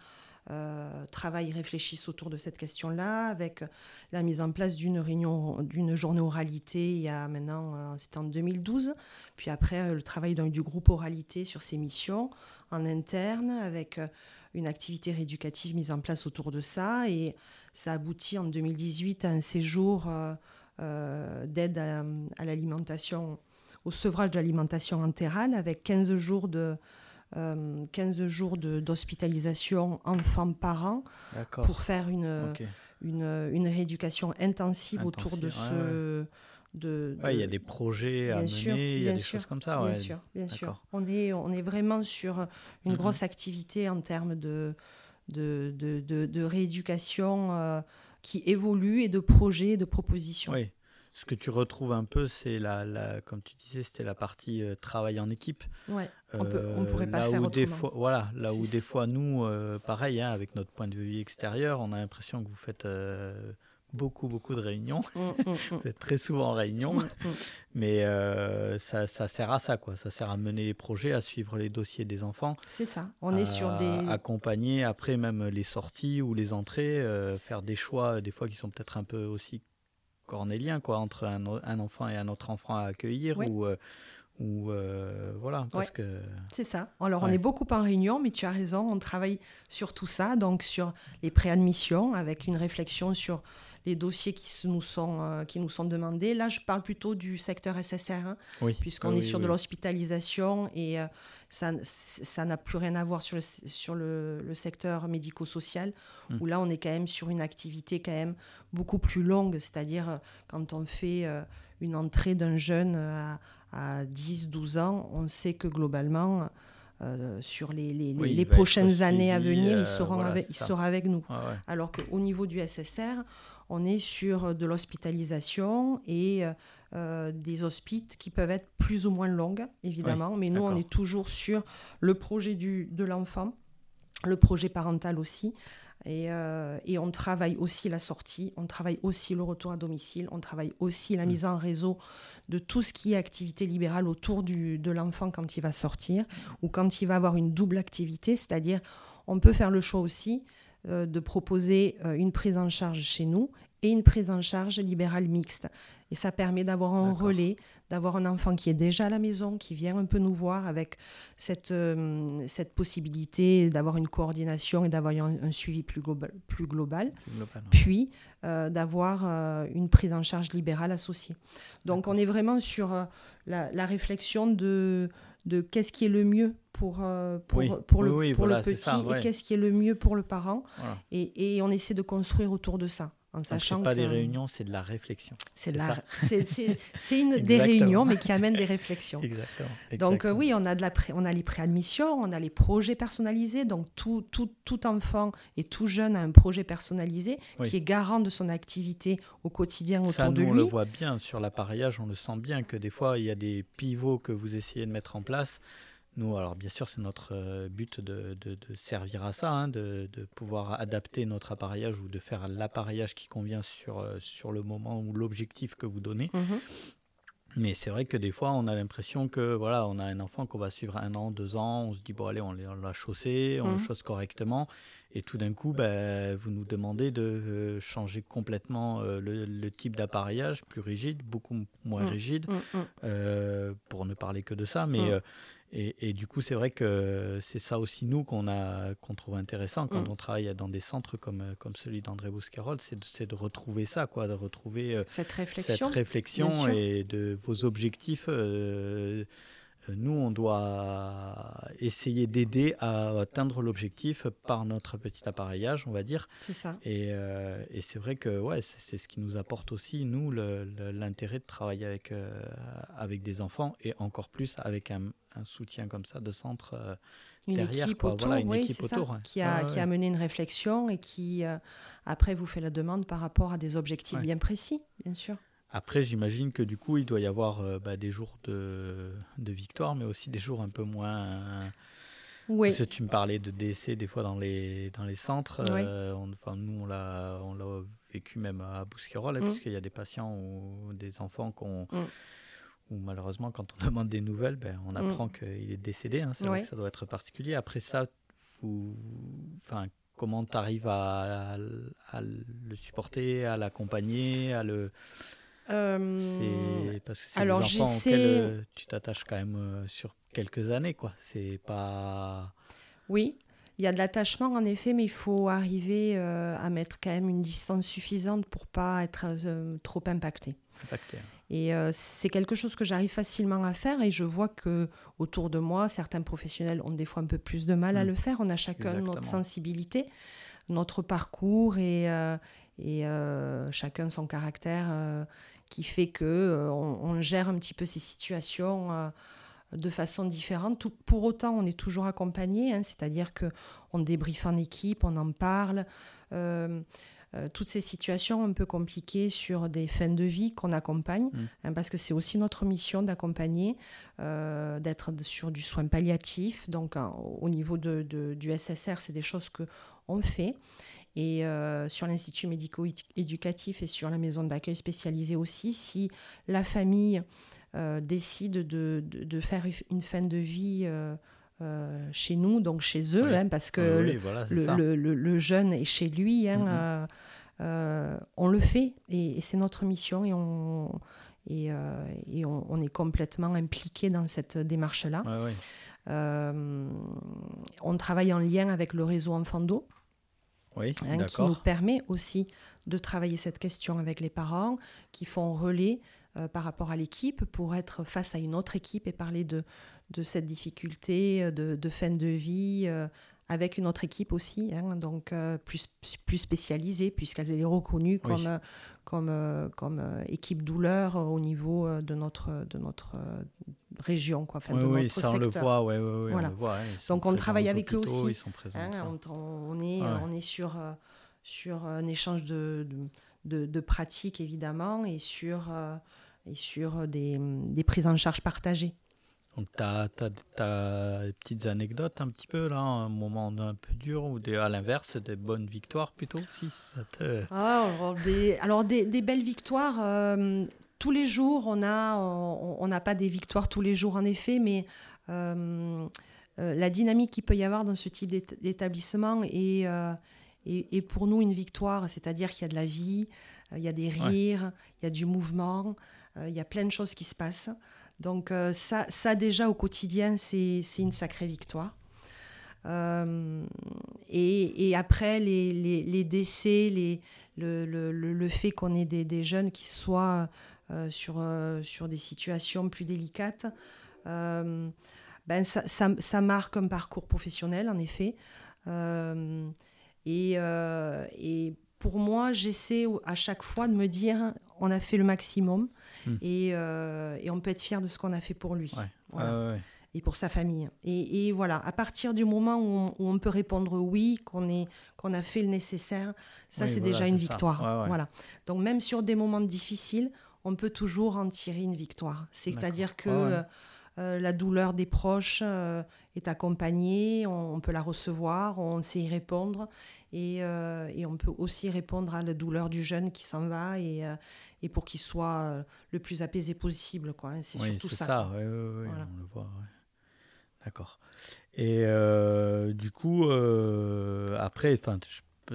Speaker 2: euh, travaillent, réfléchissent autour de cette question-là, avec la mise en place d'une réunion, d'une journée oralité il y a maintenant, euh, c'était en 2012, puis après euh, le travail du groupe oralité sur ses missions en interne, avec une activité rééducative mise en place autour de ça, et ça aboutit en 2018 à un séjour d'aide à, l'alimentation, au sevrage de l'alimentation entérale, avec 15 jours de 15 euh, jours d'hospitalisation enfants-parents pour faire une, une, rééducation intensive, autour de ce. De,
Speaker 1: il y a des projets à mener, il y a des choses comme ça.
Speaker 2: Bien sûr, bien sûr. On est, on est vraiment sur une grosse activité en termes de, de, de, de rééducation euh, qui évolue et de projets, de propositions.
Speaker 1: Oui ce que tu retrouves un peu, c'est la, la, comme tu disais, c'était la partie euh, travail en équipe.
Speaker 2: Ouais, on, peut, on pourrait pas
Speaker 1: faire
Speaker 2: où
Speaker 1: des fois, Voilà, là où des fois nous, euh, pareil, hein, avec notre point de vue extérieur, on a l'impression que vous faites euh, beaucoup, beaucoup de réunions. Mm, mm, mm. vous êtes très souvent en réunion, mais ça, ça, sert à ça, quoi. Ça sert à mener les projets, à suivre les dossiers des enfants.
Speaker 2: C'est ça. On est sur des
Speaker 1: accompagner après même les sorties ou les entrées, faire des choix des fois qui sont peut-être un peu aussi cornélien, quoi, entre un, un, enfant et un autre enfant à accueillir ou, euh, ou euh, voilà, parce que...
Speaker 2: C'est ça. Alors, on est beaucoup en réunion, mais tu as raison, on travaille sur tout ça, donc sur les préadmissions, avec une réflexion sur les dossiers qui nous sont, euh, qui nous sont demandés. Là, je parle plutôt du secteur SSR, hein, puisqu'on est sur de l'hospitalisation et ça, ça n'a plus rien à voir sur le, sur le, le secteur médico-social, hmm. où là, on est quand même sur une activité quand même beaucoup plus longue, c'est-à-dire euh, quand on fait euh, une entrée d'un jeune à, à 10-12 ans, on sait que globalement, euh, sur les, les, les prochaines années à venir, il, sera avec, il sera avec nous. Alors qu'au niveau du SSR, on est sur de l'hospitalisation et euh, des hospices qui peuvent être plus ou moins longues, évidemment. mais nous, on est toujours sur le projet du, de l'enfant, le projet parental aussi. Et, euh, et, on travaille aussi la sortie, on travaille aussi le retour à domicile, on travaille aussi la mm. mise en réseau de tout ce qui est activité libérale autour du, de l'enfant quand il va sortir ou quand il va avoir une double activité, c'est-à-dire on peut faire le choix aussi euh, de proposer une prise en charge chez nous et une prise en charge libérale mixte. Et ça permet d'avoir un relais, d'avoir un enfant qui est déjà à la maison, qui vient un peu nous voir avec cette, euh, cette possibilité d'avoir une coordination et d'avoir un, suivi plus global. Plus global, Puis euh, d'avoir euh, une prise en charge libérale associée. Donc on est vraiment sur la, réflexion de, de qu'est-ce qui est le mieux pour, pour, pour, le, pour le petit et qu'est-ce qui est le mieux pour le parent. Et, et on essaie de construire autour de ça En
Speaker 1: sachant pas des réunions, c'est de la réflexion.
Speaker 2: C'est une des réunions, mais qui amène des réflexions.
Speaker 1: Exactement.
Speaker 2: Donc euh, oui, on a, de la on a les préadmissions, on a les projets personnalisés. Donc tout, tout, tout enfant et tout jeune a un projet personnalisé qui est garant de son activité au quotidien autour de lui.
Speaker 1: On le voit bien sur l'appareillage, on le sent bien que des fois, il y a des pivots que vous essayez de mettre en place nous, alors bien sûr, c'est notre euh, but de, servir à ça, hein, de, pouvoir adapter notre appareillage ou de faire l'appareillage qui convient sur, euh, sur le moment ou l'objectif que vous donnez. Mhm. Mais c'est vrai que des fois, on a l'impression que voilà, on a un enfant qu'on va suivre un an, deux ans, on se dit bon allez, on l'a chaussé, on le mhm. chausse correctement, et tout d'un coup, ben, vous nous demandez de euh, changer complètement le, type d'appareillage, plus rigide, beaucoup moins mhm. rigide, pour ne parler que de ça, mais et, du coup, c'est vrai que c'est ça aussi, nous, qu'on qu'on trouve intéressant quand mm. on travaille dans des centres comme, comme celui d'André Bouscarol, c'est de, de, retrouver ça, quoi, de retrouver
Speaker 2: euh, cette réflexion,
Speaker 1: cette réflexion et de vos objectifs. Euh, nous, on doit essayer d'aider à atteindre l'objectif par notre petit appareillage, on va dire.
Speaker 2: C'est ça.
Speaker 1: Et, euh, et c'est vrai que ouais, c'est ce qui nous apporte aussi, nous, l'intérêt de travailler avec, euh, avec des enfants et encore plus avec un, un soutien comme ça de centre
Speaker 2: une
Speaker 1: derrière.
Speaker 2: Équipe autour, voilà, une équipe autour. qui, a, qui a mené une réflexion et qui, après, vous fait la demande par rapport à des objectifs bien précis, bien sûr.
Speaker 1: Après, j'imagine que du coup, il doit y avoir euh, bah, des jours de, de, victoire, mais aussi des jours un peu moins.
Speaker 2: Oui.
Speaker 1: Parce que tu me parlais de décès des fois dans les, dans les centres. Euh, enfin, nous, on l'a, on l'a vécu même à Bousquerolles, hein, mm. puisqu'il y a des patients ou des enfants qu'on. Mm. Où malheureusement, quand on demande des nouvelles, ben, on mm. apprend qu'il est décédé. Hein, c'est vrai que ça doit être particulier. Après ça, vous, enfin, comment tu arrives à, à, le supporter, à l'accompagner, à le c'est parce que c'est des enfants auxquels euh, tu t'attaches quand même euh, sur quelques années, quoi. C'est pas.
Speaker 2: Oui, il y a de l'attachement en effet, mais il faut arriver à mettre quand même une distance suffisante pour pas être trop impacté.
Speaker 1: impacté hein.
Speaker 2: Et c'est quelque chose que j'arrive facilement à faire et je vois que autour de moi, certains professionnels ont des fois un peu plus de mal à mmh. le faire. On a chacun notre sensibilité, notre parcours et, et chacun son caractère qui fait que euh, on, gère un petit peu ces situations euh, de façon différente. pour autant, on est toujours accompagné, hein, c'est-à-dire que on débriefe en équipe, on en parle. Euh, toutes ces situations un peu compliquées sur des fins de vie qu'on accompagne, mmh. hein, parce que c'est aussi notre mission d'accompagner, d'être sur du soin palliatif. Donc, au niveau de, du SSR, c'est des choses que on fait. Et euh, sur l'Institut médico-éducatif et sur la maison d'accueil spécialisée aussi, si la famille euh, décide de, de, faire une fin de vie euh, chez nous, donc chez eux, hein, parce que le, le, le, jeune est chez lui, hein, mm-hmm. on le fait et, c'est notre mission et on, et, et on, est complètement impliqué dans cette démarche-là. on travaille en lien avec le réseau Enfando.
Speaker 1: Oui,
Speaker 2: hein, qui nous permet aussi de travailler cette question avec les parents qui font relais euh, par rapport à l'équipe pour être face à une autre équipe et parler de, de cette difficulté euh, de, de fin de vie euh, avec une autre équipe aussi, hein, donc plus, plus spécialisée puisqu'elle est reconnue comme, comme, comme équipe douleur au niveau de notre, de notre région, quoi,
Speaker 1: enfin, oui, de oui, notre ça, secteur. On le voit, ouais, ouais, voilà. on le voit,
Speaker 2: Donc on travaille avec eux aussi.
Speaker 1: Ils sont présents,
Speaker 2: hein, on, est, on est sur, euh, sur un échange de, de, de, pratiques évidemment et sur, euh, et sur des, des prises en charge partagées.
Speaker 1: Donc, tu as, des petites anecdotes un petit peu, là, un moment un peu dur, ou des, à l'inverse, des bonnes victoires plutôt si ça te...
Speaker 2: ah, alors, des, alors, des, des belles victoires, euh, tous les jours, on n'a on, n'a pas des victoires tous les jours en effet, mais euh, euh, la dynamique qu'il peut y avoir dans ce type d'établissement est, est, pour nous une victoire, c'est-à-dire qu'il y a de la vie, il y a des rires, il y a du mouvement, il y a plein de choses qui se passent. Donc ça, ça déjà au quotidien, c'est une sacrée victoire. Et, et, après, les, les, décès, les, le, le, le, fait qu'on ait des, des, jeunes qui soient euh, sur, euh, sur des situations plus délicates. Euh, ben ça, ça, ça, marque un parcours professionnel, en effet. et, et pour moi, j'essaie à chaque fois de me dire on a fait le maximum
Speaker 1: Hmm.
Speaker 2: et, euh, et on peut être fier de ce qu'on a fait pour lui.
Speaker 1: Ouais.
Speaker 2: Voilà.
Speaker 1: Ouais, ouais.
Speaker 2: et pour sa famille. Et, et voilà, à partir du moment où on, où on peut répondre oui, qu'on a fait le nécessaire, ça
Speaker 1: Oui,
Speaker 2: c'est
Speaker 1: voilà,
Speaker 2: déjà une victoire.
Speaker 1: Ouais.
Speaker 2: Voilà. Donc même sur des moments difficiles, on peut toujours en tirer une victoire. C'est-à-dire que Euh, la douleur des proches euh, est accompagnée, on, on peut la recevoir, on sait y répondre, et, euh, et on peut aussi répondre à la douleur du jeune qui s'en va et, et pour qu'il soit le plus apaisé possible. quoi, hein. C'est
Speaker 1: Oui,
Speaker 2: surtout
Speaker 1: c'est
Speaker 2: ça.
Speaker 1: ça.
Speaker 2: Voilà.
Speaker 1: on le voit. ouais. D'accord. Et euh, du coup, euh, après, enfin,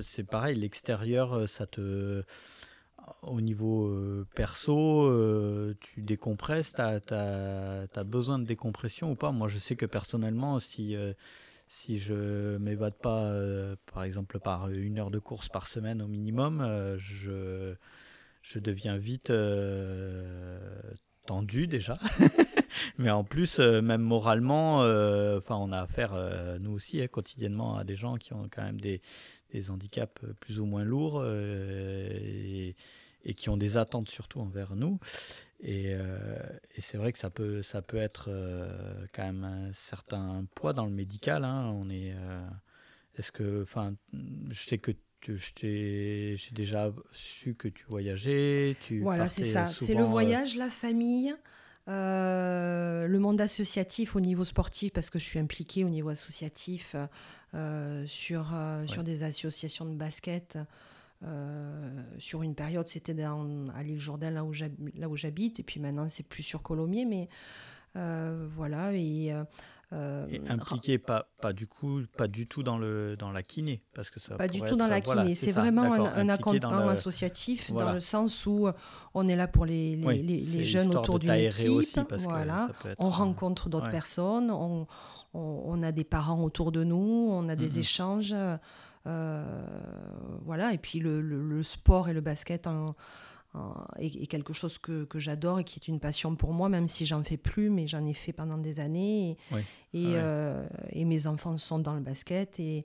Speaker 1: c'est pareil. L'extérieur, ça te, au niveau euh, perso, euh, tu décompresses. T'as, t'as besoin de décompression ou pas? Moi, je sais que personnellement, si euh, si je m'évade pas, euh, par exemple, par une heure de course par semaine au minimum, je je deviens vite tendu déjà. Mais en plus, même moralement, enfin, on a affaire, nous aussi, hein, quotidiennement, à des gens qui ont quand même des, des handicaps plus ou moins lourds et qui ont des attentes surtout envers nous. Et, euh, et c'est vrai que ça peut, ça peut être euh, quand même un certain poids dans le médical. hein. On est, euh, est-ce que, enfin, je sais que tu- je t'ai- j'ai déjà su que tu voyageais. Tu
Speaker 2: Voilà, c'est ça. C'est le voyage, la famille, euh, le monde associatif au niveau sportif, parce que je suis impliquée au niveau associatif euh, sur, euh, sur des associations de basket. Euh, sur une période, c'était à l'île Jourdain, là où j'habite, et puis maintenant, c'est plus sur Colomiers, mais euh, voilà. Et, euh,
Speaker 1: Et impliqué pas, pas du coup pas du tout dans le dans la kiné parce que ça
Speaker 2: Pas du tout dans la
Speaker 1: voilà,
Speaker 2: kiné, c'est vraiment un, accompagnement associatif
Speaker 1: Voilà.
Speaker 2: dans le sens où on est là pour les, les,
Speaker 1: Oui,
Speaker 2: les-
Speaker 1: c'est
Speaker 2: les jeunes autour d'une équipe.
Speaker 1: aussi, parce que
Speaker 2: voilà.
Speaker 1: être,
Speaker 2: on rencontre d'autres
Speaker 1: ouais.
Speaker 2: personnes, on, on- on a des parents autour de nous, on a des échanges. Euh, voilà, et puis le, le- le sport et le basket est, est quelque chose que, que j'adore et qui est une passion pour moi, même si j'en fais plus, mais j'en ai fait pendant des années. Et,
Speaker 1: Oui.
Speaker 2: et,
Speaker 1: Ah ouais.
Speaker 2: euh, et mes enfants sont dans le basket. Et,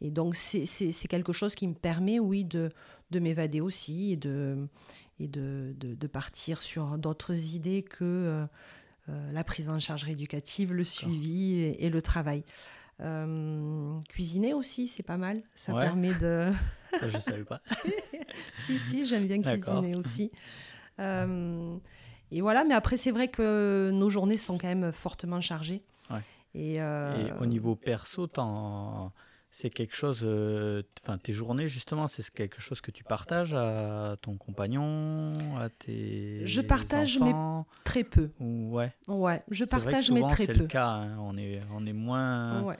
Speaker 2: et donc, c'est- quelque chose qui me permet, oui, de, de m'évader aussi et de, et de, de, de partir sur d'autres idées que euh, euh, la prise en charge rééducative, le suivi et, et le travail. Euh, cuisiner aussi, c'est pas mal. Ça
Speaker 1: Ouais.
Speaker 2: permet de.
Speaker 1: Ça, je savais pas.
Speaker 2: si, si, j'aime bien cuisiner aussi. Euh, et voilà, mais après, c'est vrai que nos journées sont quand même fortement chargées.
Speaker 1: Ouais.
Speaker 2: Et, euh,
Speaker 1: Et au niveau perso, t'en- c'est quelque chose. euh, Enfin, tes journées justement, c'est quelque chose que tu partages à ton compagnon, à tes.
Speaker 2: Je partage, mais
Speaker 1: enfants,
Speaker 2: très peu.
Speaker 1: ou ouais.
Speaker 2: Ouais, je
Speaker 1: C'est vrai que
Speaker 2: partage, mais
Speaker 1: souvent,
Speaker 2: très
Speaker 1: c'est
Speaker 2: peu.
Speaker 1: le cas. hein. On est, on est moins.
Speaker 2: Ouais,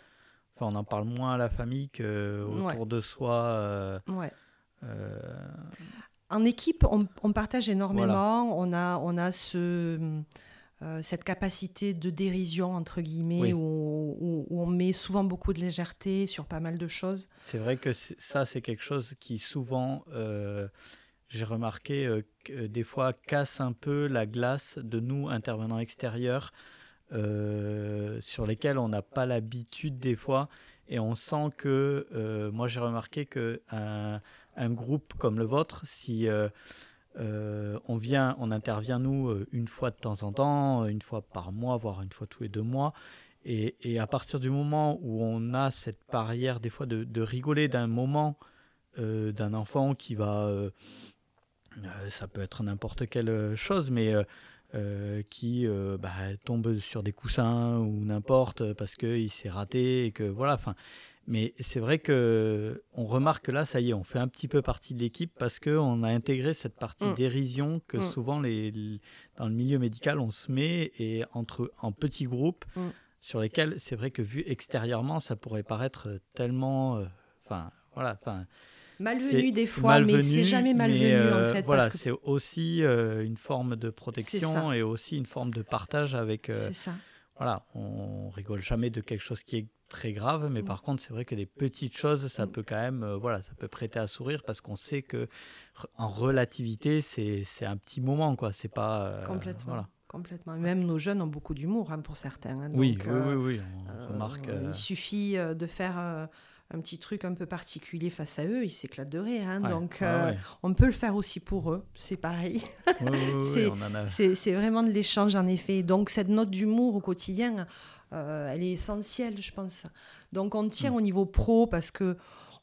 Speaker 1: Enfin, on en parle moins à la famille que autour
Speaker 2: Ouais.
Speaker 1: de soi. euh,
Speaker 2: ouais.
Speaker 1: euh,
Speaker 2: En équipe, on, on partage énormément. On a, on a ce, euh, cette capacité de dérision, entre guillemets,
Speaker 1: Oui.
Speaker 2: où, où- on met souvent beaucoup de légèreté sur pas mal de choses.
Speaker 1: C'est vrai que ça, c'est quelque chose qui souvent, euh, j'ai remarqué, euh, euh, des fois casse un peu la glace de nous, intervenants extérieurs, sur lesquels on n'a pas l'habitude des fois. Et on sent que, moi j'ai remarqué que un, groupe comme le vôtre, si on vient, on intervient nous une fois de temps en temps, une fois par mois, voire une fois tous les deux mois, et, et à partir du moment où on a cette barrière, des fois, de, de rigoler d'un moment euh, d'un enfant qui va. euh, euh, ça peut être n'importe quelle chose, mais euh, qui bah, tombe sur des coussins ou n'importe parce qu'il s'est raté et que voilà. Enfin, mais c'est vrai que on remarque que là, ça y est, on fait un petit peu partie de l'équipe parce qu'on a intégré cette partie
Speaker 2: Mm.
Speaker 1: dérision que
Speaker 2: Mm.
Speaker 1: souvent les, les- dans le milieu médical on se met et entre en petits groupes
Speaker 2: Mm.
Speaker 1: Sur lesquels c'est vrai que vu extérieurement ça pourrait paraître tellement, euh, enfin voilà, enfin
Speaker 2: Malvenu des fois, mais c'est jamais malvenu
Speaker 1: mais, euh,
Speaker 2: en fait.
Speaker 1: Voilà,
Speaker 2: que
Speaker 1: c'est aussi euh, une forme de protection et aussi une forme de partage avec. euh,
Speaker 2: c'est ça.
Speaker 1: voilà, on rigole jamais de quelque chose qui est très grave, mais
Speaker 2: Mm.
Speaker 1: par contre, c'est vrai que des petites choses, ça
Speaker 2: Mm.
Speaker 1: peut quand même, euh, voilà, ça peut prêter à sourire parce qu'on sait que en relativité, c'est c'est un petit moment, quoi. C'est pas. euh,
Speaker 2: Complètement.
Speaker 1: Voilà.
Speaker 2: Complètement. Même nos jeunes ont beaucoup d'humour hein, pour certains. hein,
Speaker 1: Oui,
Speaker 2: donc,
Speaker 1: oui,
Speaker 2: euh,
Speaker 1: oui, oui, on
Speaker 2: euh,
Speaker 1: remarque.
Speaker 2: Il
Speaker 1: euh,
Speaker 2: suffit euh, de faire euh, un petit truc un peu particulier face à eux, ils s'éclatent de rire. hein.
Speaker 1: Ouais,
Speaker 2: Donc,
Speaker 1: ouais,
Speaker 2: euh,
Speaker 1: ouais.
Speaker 2: on peut le faire aussi pour eux, c'est pareil. C'est-
Speaker 1: a-
Speaker 2: vraiment de l'échange, en effet. Donc, cette note d'humour au quotidien, euh, elle est essentielle, je pense. Donc, on tient
Speaker 1: Mm.
Speaker 2: au niveau pro parce que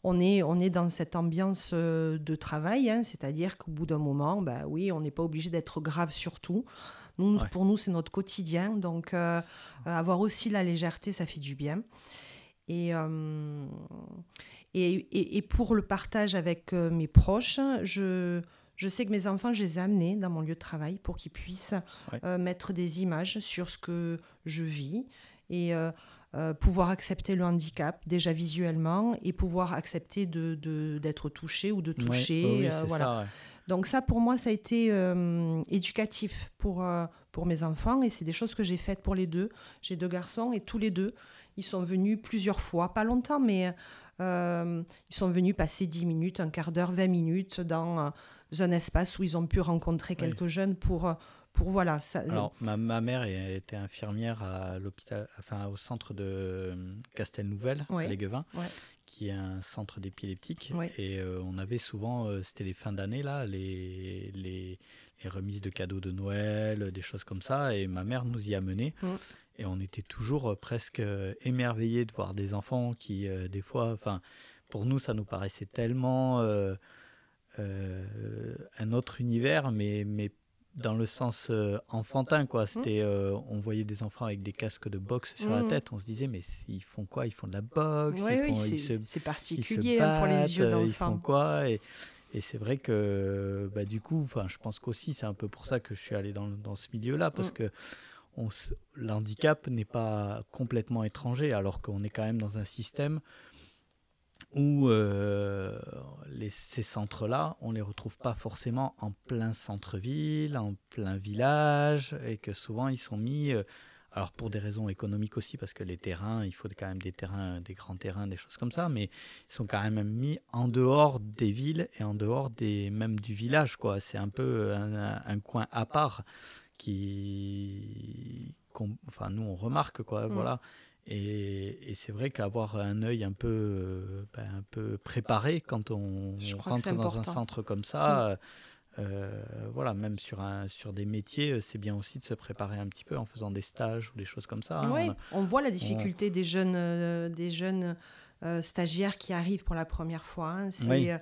Speaker 2: on est, on est dans cette ambiance euh, de travail, hein, c'est-à-dire qu'au bout d'un moment, bah oui, on n'est pas obligé d'être grave sur tout. Nous,
Speaker 1: Ouais.
Speaker 2: Pour nous, c'est notre quotidien. Donc, euh, euh, avoir aussi la légèreté, ça fait du bien. Et, euh, et, et- et pour le partage avec mes proches, je, je sais que mes enfants, je les ai amenés dans mon lieu de travail pour qu'ils puissent
Speaker 1: Ouais.
Speaker 2: euh, mettre des images sur ce que je vis et euh, euh, pouvoir accepter le handicap déjà visuellement et pouvoir accepter de, d'être touché ou de
Speaker 1: Ouais,
Speaker 2: toucher.
Speaker 1: oui,
Speaker 2: voilà.
Speaker 1: ça, ouais.
Speaker 2: Donc ça, pour moi, ça a été euh, éducatif pour, euh, pour mes enfants et c'est des choses que j'ai faites pour les deux. J'ai deux garçons et tous les deux, ils sont venus plusieurs fois, pas longtemps, mais euh, ils sont venus passer 10 minutes, un quart d'heure, 20 minutes dans un espace où ils ont pu rencontrer
Speaker 1: Oui.
Speaker 2: quelques jeunes pour, pour voilà. Ça,
Speaker 1: Alors, ma, ma mère était infirmière à l'hôpital, enfin au centre de euh, Castelnouvelle,
Speaker 2: Ouais.
Speaker 1: à Léguevin,
Speaker 2: Ouais.
Speaker 1: qui est un centre d'épileptique.
Speaker 2: Ouais.
Speaker 1: Et euh, on avait souvent, euh, c'était les fins d'année là, les, les, les remises de cadeaux de Noël, des choses comme ça. Et ma mère nous y a menés.
Speaker 2: Mm.
Speaker 1: Et on était toujours euh, presque euh, émerveillés de voir des enfants qui, euh, des fois, enfin, pour nous, ça nous paraissait tellement euh, euh, un autre univers, mais, mais dans le sens euh, enfantin, quoi. C'était, euh, on voyait des enfants avec des casques de boxe sur la
Speaker 2: Mhm.
Speaker 1: tête. On se disait, mais ils font quoi? Ils font de la boxe
Speaker 2: Oui,
Speaker 1: ils
Speaker 2: oui,
Speaker 1: font- ils
Speaker 2: c'est,
Speaker 1: se-
Speaker 2: c'est
Speaker 1: ils se
Speaker 2: particulier hein, pour les
Speaker 1: battent,
Speaker 2: yeux
Speaker 1: euh, Ils font quoi? Et, et c'est vrai que, bah, du coup, enfin, je pense qu'aussi, c'est un peu pour ça que je suis allé dans, dans ce milieu-là, parce
Speaker 2: Mm.
Speaker 1: que on l'handicap n'est pas complètement étranger, alors qu'on est quand même dans un système où euh, les- ces centres-là, on les retrouve pas forcément en plein centre-ville, en plein village, et que souvent ils sont mis, euh, alors pour des raisons économiques aussi, parce que les terrains, il faut quand même des terrains, des grands terrains, des choses comme ça, mais ils sont quand même mis en dehors des villes et en dehors des même du village, quoi. C'est un peu un, un coin à part qui, enfin nous on remarque, quoi,
Speaker 2: Mm.
Speaker 1: voilà. Et, et c'est vrai qu'avoir un œil un peu, euh, ben, un peu préparé quand on, rentre dans un centre comme ça, euh, voilà, même sur, un, sur des métiers, euh, c'est bien aussi de se préparer un petit peu en faisant des stages ou des choses comme ça. hein.
Speaker 2: Oui,
Speaker 1: On a-
Speaker 2: on voit la difficulté des jeunes, euh, des jeunes euh, stagiaires qui arrivent pour la première fois. hein.
Speaker 1: Oui.
Speaker 2: euh,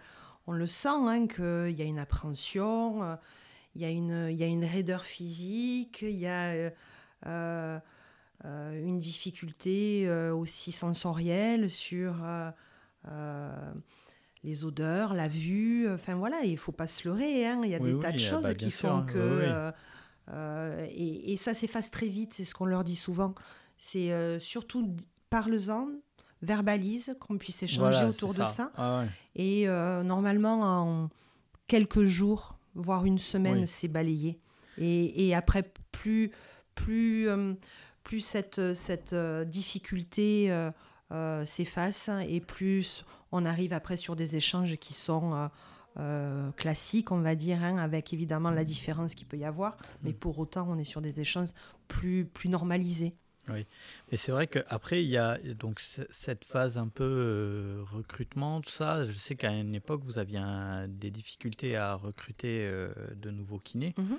Speaker 2: on le sent hein, qu'il y a une appréhension, euh, il y, a une- il y a une raideur physique, il y a euh, euh, euh, une difficulté euh, aussi sensorielle sur euh, euh, les odeurs, la vue. Enfin voilà, il faut pas se leurrer. hein. Il y a
Speaker 1: Oui,
Speaker 2: des tas de
Speaker 1: euh,
Speaker 2: choses
Speaker 1: bah,
Speaker 2: qui
Speaker 1: bien sûr,
Speaker 2: font
Speaker 1: hein.
Speaker 2: que.
Speaker 1: Oui,
Speaker 2: euh, euh, et, et ça s'efface très vite, c'est ce qu'on leur dit souvent. C'est euh, surtout parle-en, verbalise, qu'on puisse échanger
Speaker 1: Voilà,
Speaker 2: autour de ça.
Speaker 1: Ah ouais.
Speaker 2: Et euh, normalement, en quelques jours, voire une semaine,
Speaker 1: Oui.
Speaker 2: c'est balayé. Et, et après, plus, plus, euh, plus cette, cette euh, difficulté euh, euh, s'efface et plus on arrive après sur des échanges qui sont euh, euh, classiques, on va dire, hein, avec évidemment la différence qu'il peut y avoir. Mais pour autant, on est sur des échanges plus, plus normalisés.
Speaker 1: Et c'est vrai qu'après, il y a donc cette phase un peu euh, recrutement, tout ça. Je sais qu'à une époque, vous aviez un- des difficultés à recruter euh, de nouveaux kinés.
Speaker 2: Mhm.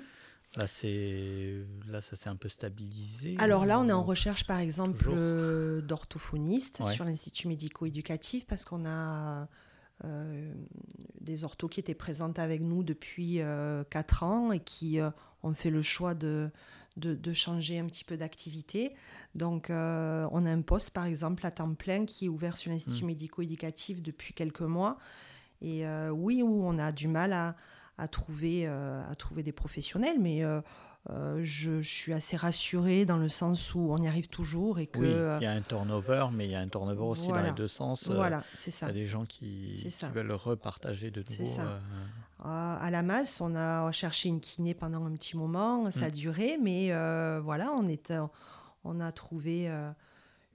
Speaker 1: Là, ça s'est un peu stabilisé.
Speaker 2: Alors là, on est en recherche, par exemple, euh, d'orthophonistes
Speaker 1: Ouais.
Speaker 2: sur l'Institut médico-éducatif parce qu'on a euh, des orthos qui étaient présentes avec nous depuis 4 ans et qui euh, ont fait le choix de, de, de changer un petit peu d'activité. Donc, euh, on a un poste, par exemple, à temps plein qui est ouvert sur l'Institut
Speaker 1: Mm.
Speaker 2: médico-éducatif depuis quelques mois. Et euh, oui, où on a du mal à, à trouver, euh, à trouver des professionnels, mais euh, euh, je, je suis assez rassurée dans le sens où on y arrive toujours et que.
Speaker 1: Oui, il y a un turnover, mais il y a un turnover aussi dans les deux sens.
Speaker 2: Voilà, c'est
Speaker 1: Il
Speaker 2: ça.
Speaker 1: y a des gens qui, qui veulent repartager de nouveau.
Speaker 2: ça.
Speaker 1: euh,
Speaker 2: À, la masse, on a cherché une kiné pendant un petit moment, ça a
Speaker 1: Mm.
Speaker 2: duré, mais euh, voilà, on, est, on a trouvé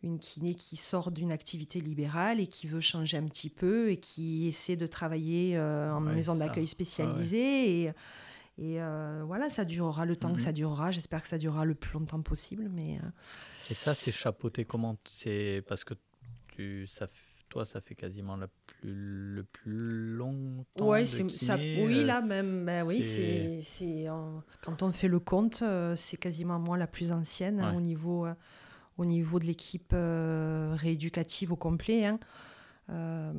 Speaker 2: une kiné qui sort d'une activité libérale et qui veut changer un petit peu et qui essaie de travailler euh, en
Speaker 1: Ouais,
Speaker 2: maison d'accueil spécialisée. Et, et euh, voilà, ça durera le temps que
Speaker 1: Mhm.
Speaker 2: ça durera. J'espère que ça durera le plus longtemps possible. Mais euh,
Speaker 1: Et ça, c'est chapeauté comment? C'est parce que tu, ça, toi, ça fait quasiment le plus, le plus long temps
Speaker 2: ouais,
Speaker 1: de kiné,
Speaker 2: ça. Oui, là même. Ben oui,
Speaker 1: c'est-
Speaker 2: quand on fait le compte, c'est quasiment moi la plus ancienne hein,
Speaker 1: Ouais.
Speaker 2: au niveau au niveau de l'équipe euh, rééducative au complet. hein. Euh,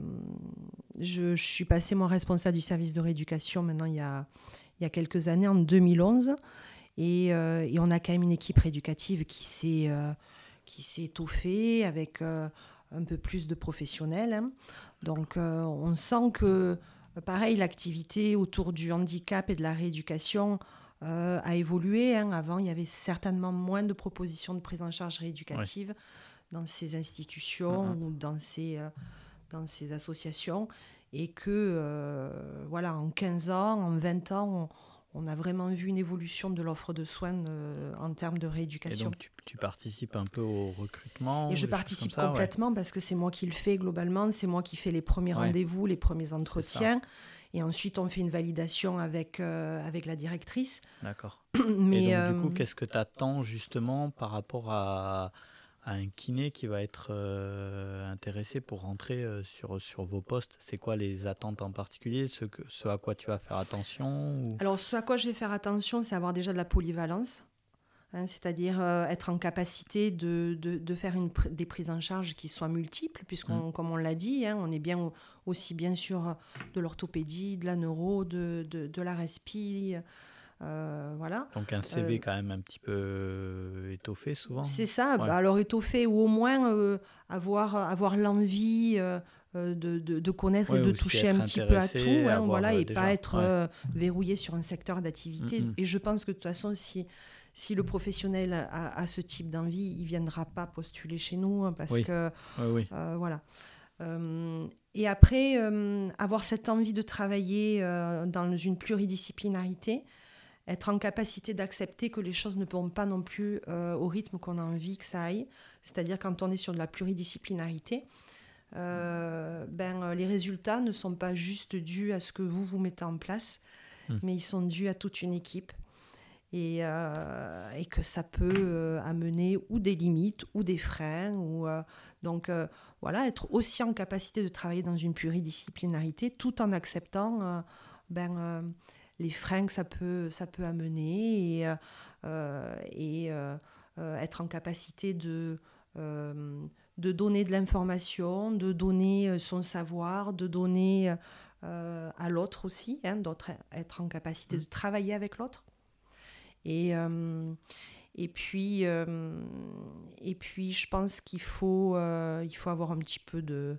Speaker 2: je, suis passée moi responsable du service de rééducation maintenant il y a il y a quelques années en 2011 et, euh, et on a quand même une équipe rééducative qui s'est qui étoffée avec un peu plus de professionnels. hein. Donc on sent que pareil l'activité autour du handicap et de la rééducation euh, a évolué. hein. Avant il y avait certainement moins de propositions de prise en charge rééducative dans ces institutions ou dans ces euh, dans ces associations et que euh, voilà en 15 ans, en 20 ans, on, on a vraiment vu une évolution de l'offre de soins en termes de
Speaker 1: Et
Speaker 2: rééducation.
Speaker 1: donc, tu, tu participes un peu au recrutement
Speaker 2: Et je participe
Speaker 1: ouais.
Speaker 2: complètement parce que c'est moi qui le fais globalement, c'est moi qui fais les premiers
Speaker 1: Ouais.
Speaker 2: rendez-vous, les premiers entretiens. Et ensuite, on fait une validation avec, euh, avec la directrice.
Speaker 1: D'accord.
Speaker 2: Mais
Speaker 1: et donc, du coup,
Speaker 2: euh,
Speaker 1: qu'est-ce que tu attends justement par rapport à, à un kiné qui va être euh, intéressé pour rentrer sur, sur vos postes? C'est quoi les attentes en particulier? Ce, que, ce à quoi tu vas faire attention ou...
Speaker 2: Alors, ce à quoi je vais faire attention, c'est avoir déjà de la polyvalence, hein, c'est-à-dire euh, être en capacité de, de, de faire une, pr- des prises en charge qui soient multiples, puisqu'on, comme on l'a dit, hein, on est bien au- aussi bien sûr de l'orthopédie, de la neuro, de, de, de la respi. euh, voilà.
Speaker 1: Donc, un CV
Speaker 2: Euh,
Speaker 1: quand même un petit peu euh, étoffé souvent
Speaker 2: C'est ça,
Speaker 1: Ouais.
Speaker 2: bah, alors étoffé ou au moins euh, avoir, avoir l'envie euh, euh, de, de, de connaître
Speaker 1: Ouais,
Speaker 2: et de toucher un petit peu à tout, hein, voilà,
Speaker 1: euh,
Speaker 2: et pas être
Speaker 1: ouais.
Speaker 2: euh, verrouillé sur un secteur d'activité.
Speaker 1: Mm, mm.
Speaker 2: Et je pense que de toute façon, si, si le professionnel a, a ce type d'envie, il ne viendra pas postuler chez nous hein, parce
Speaker 1: Oui.
Speaker 2: que
Speaker 1: Oui, oui.
Speaker 2: euh, voilà. Euh, et après, euh, avoir cette envie de travailler dans une pluridisciplinarité, être en capacité d'accepter que les choses ne vont pas non plus au rythme qu'on a envie que ça aille. C'est-à-dire quand on est sur de la pluridisciplinarité, euh, ben, les résultats ne sont pas juste dus à ce que vous vous mettez en place,
Speaker 1: Mm.
Speaker 2: mais ils sont dus à toute une équipe. Et, euh, et que ça peut euh, amener ou des limites ou des freins. Ou, euh, donc voilà, être aussi en capacité de travailler dans une pluridisciplinarité tout en acceptant ben, les freins que ça peut, ça peut amener et, et être en capacité de, de donner de l'information, de donner son savoir, de donner euh, à l'autre aussi, hein, d'autre- être en capacité de travailler avec l'autre. Et, euh, et, puis, euh, et puis, je pense qu'il faut, euh, il faut avoir un petit peu de,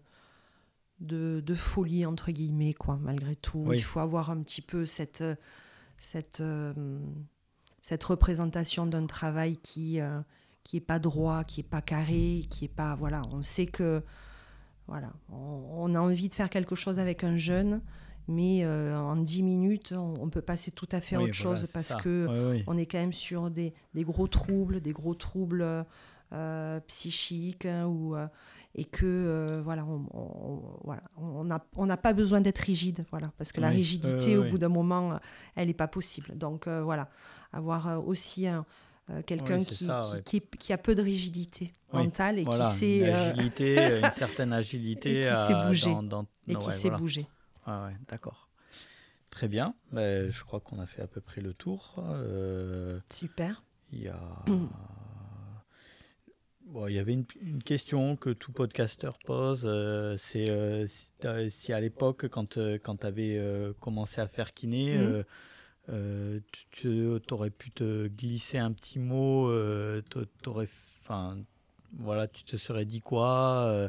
Speaker 2: de, de folie, entre guillemets, quoi, malgré tout.
Speaker 1: Oui.
Speaker 2: Il faut avoir un petit peu cette, cette, cette représentation d'un travail qui euh, qui est pas droit, qui est pas carré, qui est pas... Voilà, on sait que... Voilà, on, on a envie de faire quelque chose avec un jeune, mais euh, en 10 minutes, on, on peut passer tout à fait à
Speaker 1: Oui,
Speaker 2: autre
Speaker 1: voilà,
Speaker 2: chose parce
Speaker 1: ça.
Speaker 2: que
Speaker 1: Oui, oui.
Speaker 2: on est quand même sur des, des gros troubles, des gros troubles euh, psychiques, hein, ou, euh, et que euh, voilà, on on- voilà, on n'a on pas besoin d'être rigide, voilà, parce que la rigidité, au
Speaker 1: oui.
Speaker 2: bout d'un moment, elle n'est pas possible. Donc euh, voilà, avoir aussi un, quelqu'un
Speaker 1: Oui,
Speaker 2: qui,
Speaker 1: ça,
Speaker 2: qui,
Speaker 1: ouais.
Speaker 2: qui, qui a peu de rigidité mentale et
Speaker 1: Voilà,
Speaker 2: qui sait
Speaker 1: une agilité, une certaine agilité
Speaker 2: et qui sait bouger.
Speaker 1: dans, dans-
Speaker 2: et qui
Speaker 1: ouais,
Speaker 2: sait
Speaker 1: voilà.
Speaker 2: bouger.
Speaker 1: Ouais, ouais, d'accord. Très bien. Ben, je crois qu'on a fait à peu près le tour. Euh,
Speaker 2: Super.
Speaker 1: Il y a. Bon, il y avait une, une question que tout podcasteur pose, euh, c'est euh, si, à l'époque, quand, tu avais commencé à faire kiné,
Speaker 2: Mhm.
Speaker 1: euh, tu aurais pu te glisser un petit mot, euh, t'a- t'aurais- enfin, voilà, tu te serais dit quoi euh,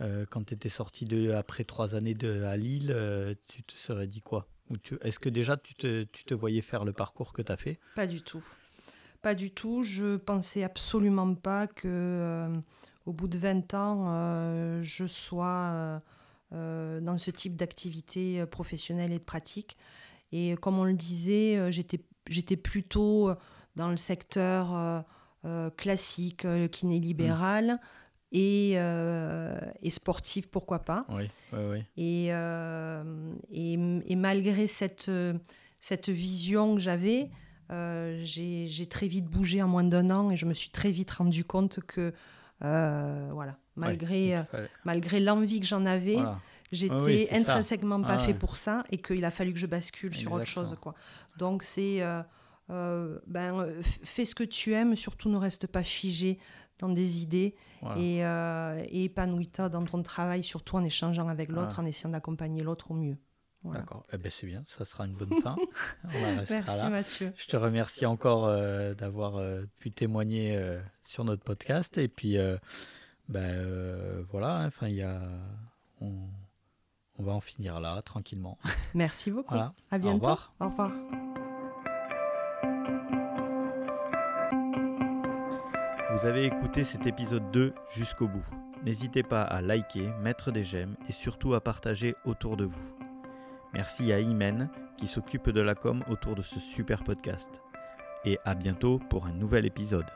Speaker 1: euh, quand tu étais sorti de, après trois années de, à Lille, euh, tu te serais dit quoi? Ou Est-ce que déjà tu te, tu te voyais faire le parcours que tu as fait?
Speaker 2: Pas du tout. Pas du tout. Je pensais absolument pas que, euh, au bout de 20 ans, je sois dans ce type d'activité professionnelle et de pratique. Et comme on le disait, j'étais, j'étais plutôt dans le secteur classique, kiné libéral et, euh, et sportif, pourquoi pas.
Speaker 1: Oui, oui, oui.
Speaker 2: Et, euh, et, et malgré cette, euh, cette vision que j'avais, euh, j'ai très vite bougé en moins d'un an et je me suis très vite rendu compte que voilà, malgré,
Speaker 1: Ouais, il fallait-
Speaker 2: malgré l'envie que j'en avais.
Speaker 1: voilà.
Speaker 2: J'étais
Speaker 1: oui, ça.
Speaker 2: intrinsèquement pas
Speaker 1: Ah
Speaker 2: fait
Speaker 1: ouais.
Speaker 2: pour ça et qu'il a fallu que je bascule sur autre chose. Quoi. Donc c'est euh, euh, ben, fais ce que tu aimes, surtout ne reste pas figé dans des idées
Speaker 1: Voilà.
Speaker 2: et, euh, et épanouis-toi dans ton travail, surtout en échangeant avec l'autre,
Speaker 1: Voilà.
Speaker 2: en essayant d'accompagner l'autre au mieux. Voilà.
Speaker 1: D'accord. Eh ben, c'est bien, ça sera une bonne fin. On
Speaker 2: Merci
Speaker 1: là.
Speaker 2: Mathieu.
Speaker 1: Je te remercie encore euh, d'avoir euh, pu témoigner euh, sur notre podcast. Et puis, ben, voilà, enfin, il y a. On, on va en finir là, tranquillement.
Speaker 2: Merci beaucoup. À bientôt.
Speaker 1: revoir.
Speaker 2: Au revoir.
Speaker 1: Vous avez écouté cet épisode 2 jusqu'au bout. N'hésitez pas à liker, mettre des j'aime et surtout à partager autour de vous. Merci à Imen qui s'occupe de la com autour de ce super podcast. Et à bientôt pour un nouvel épisode.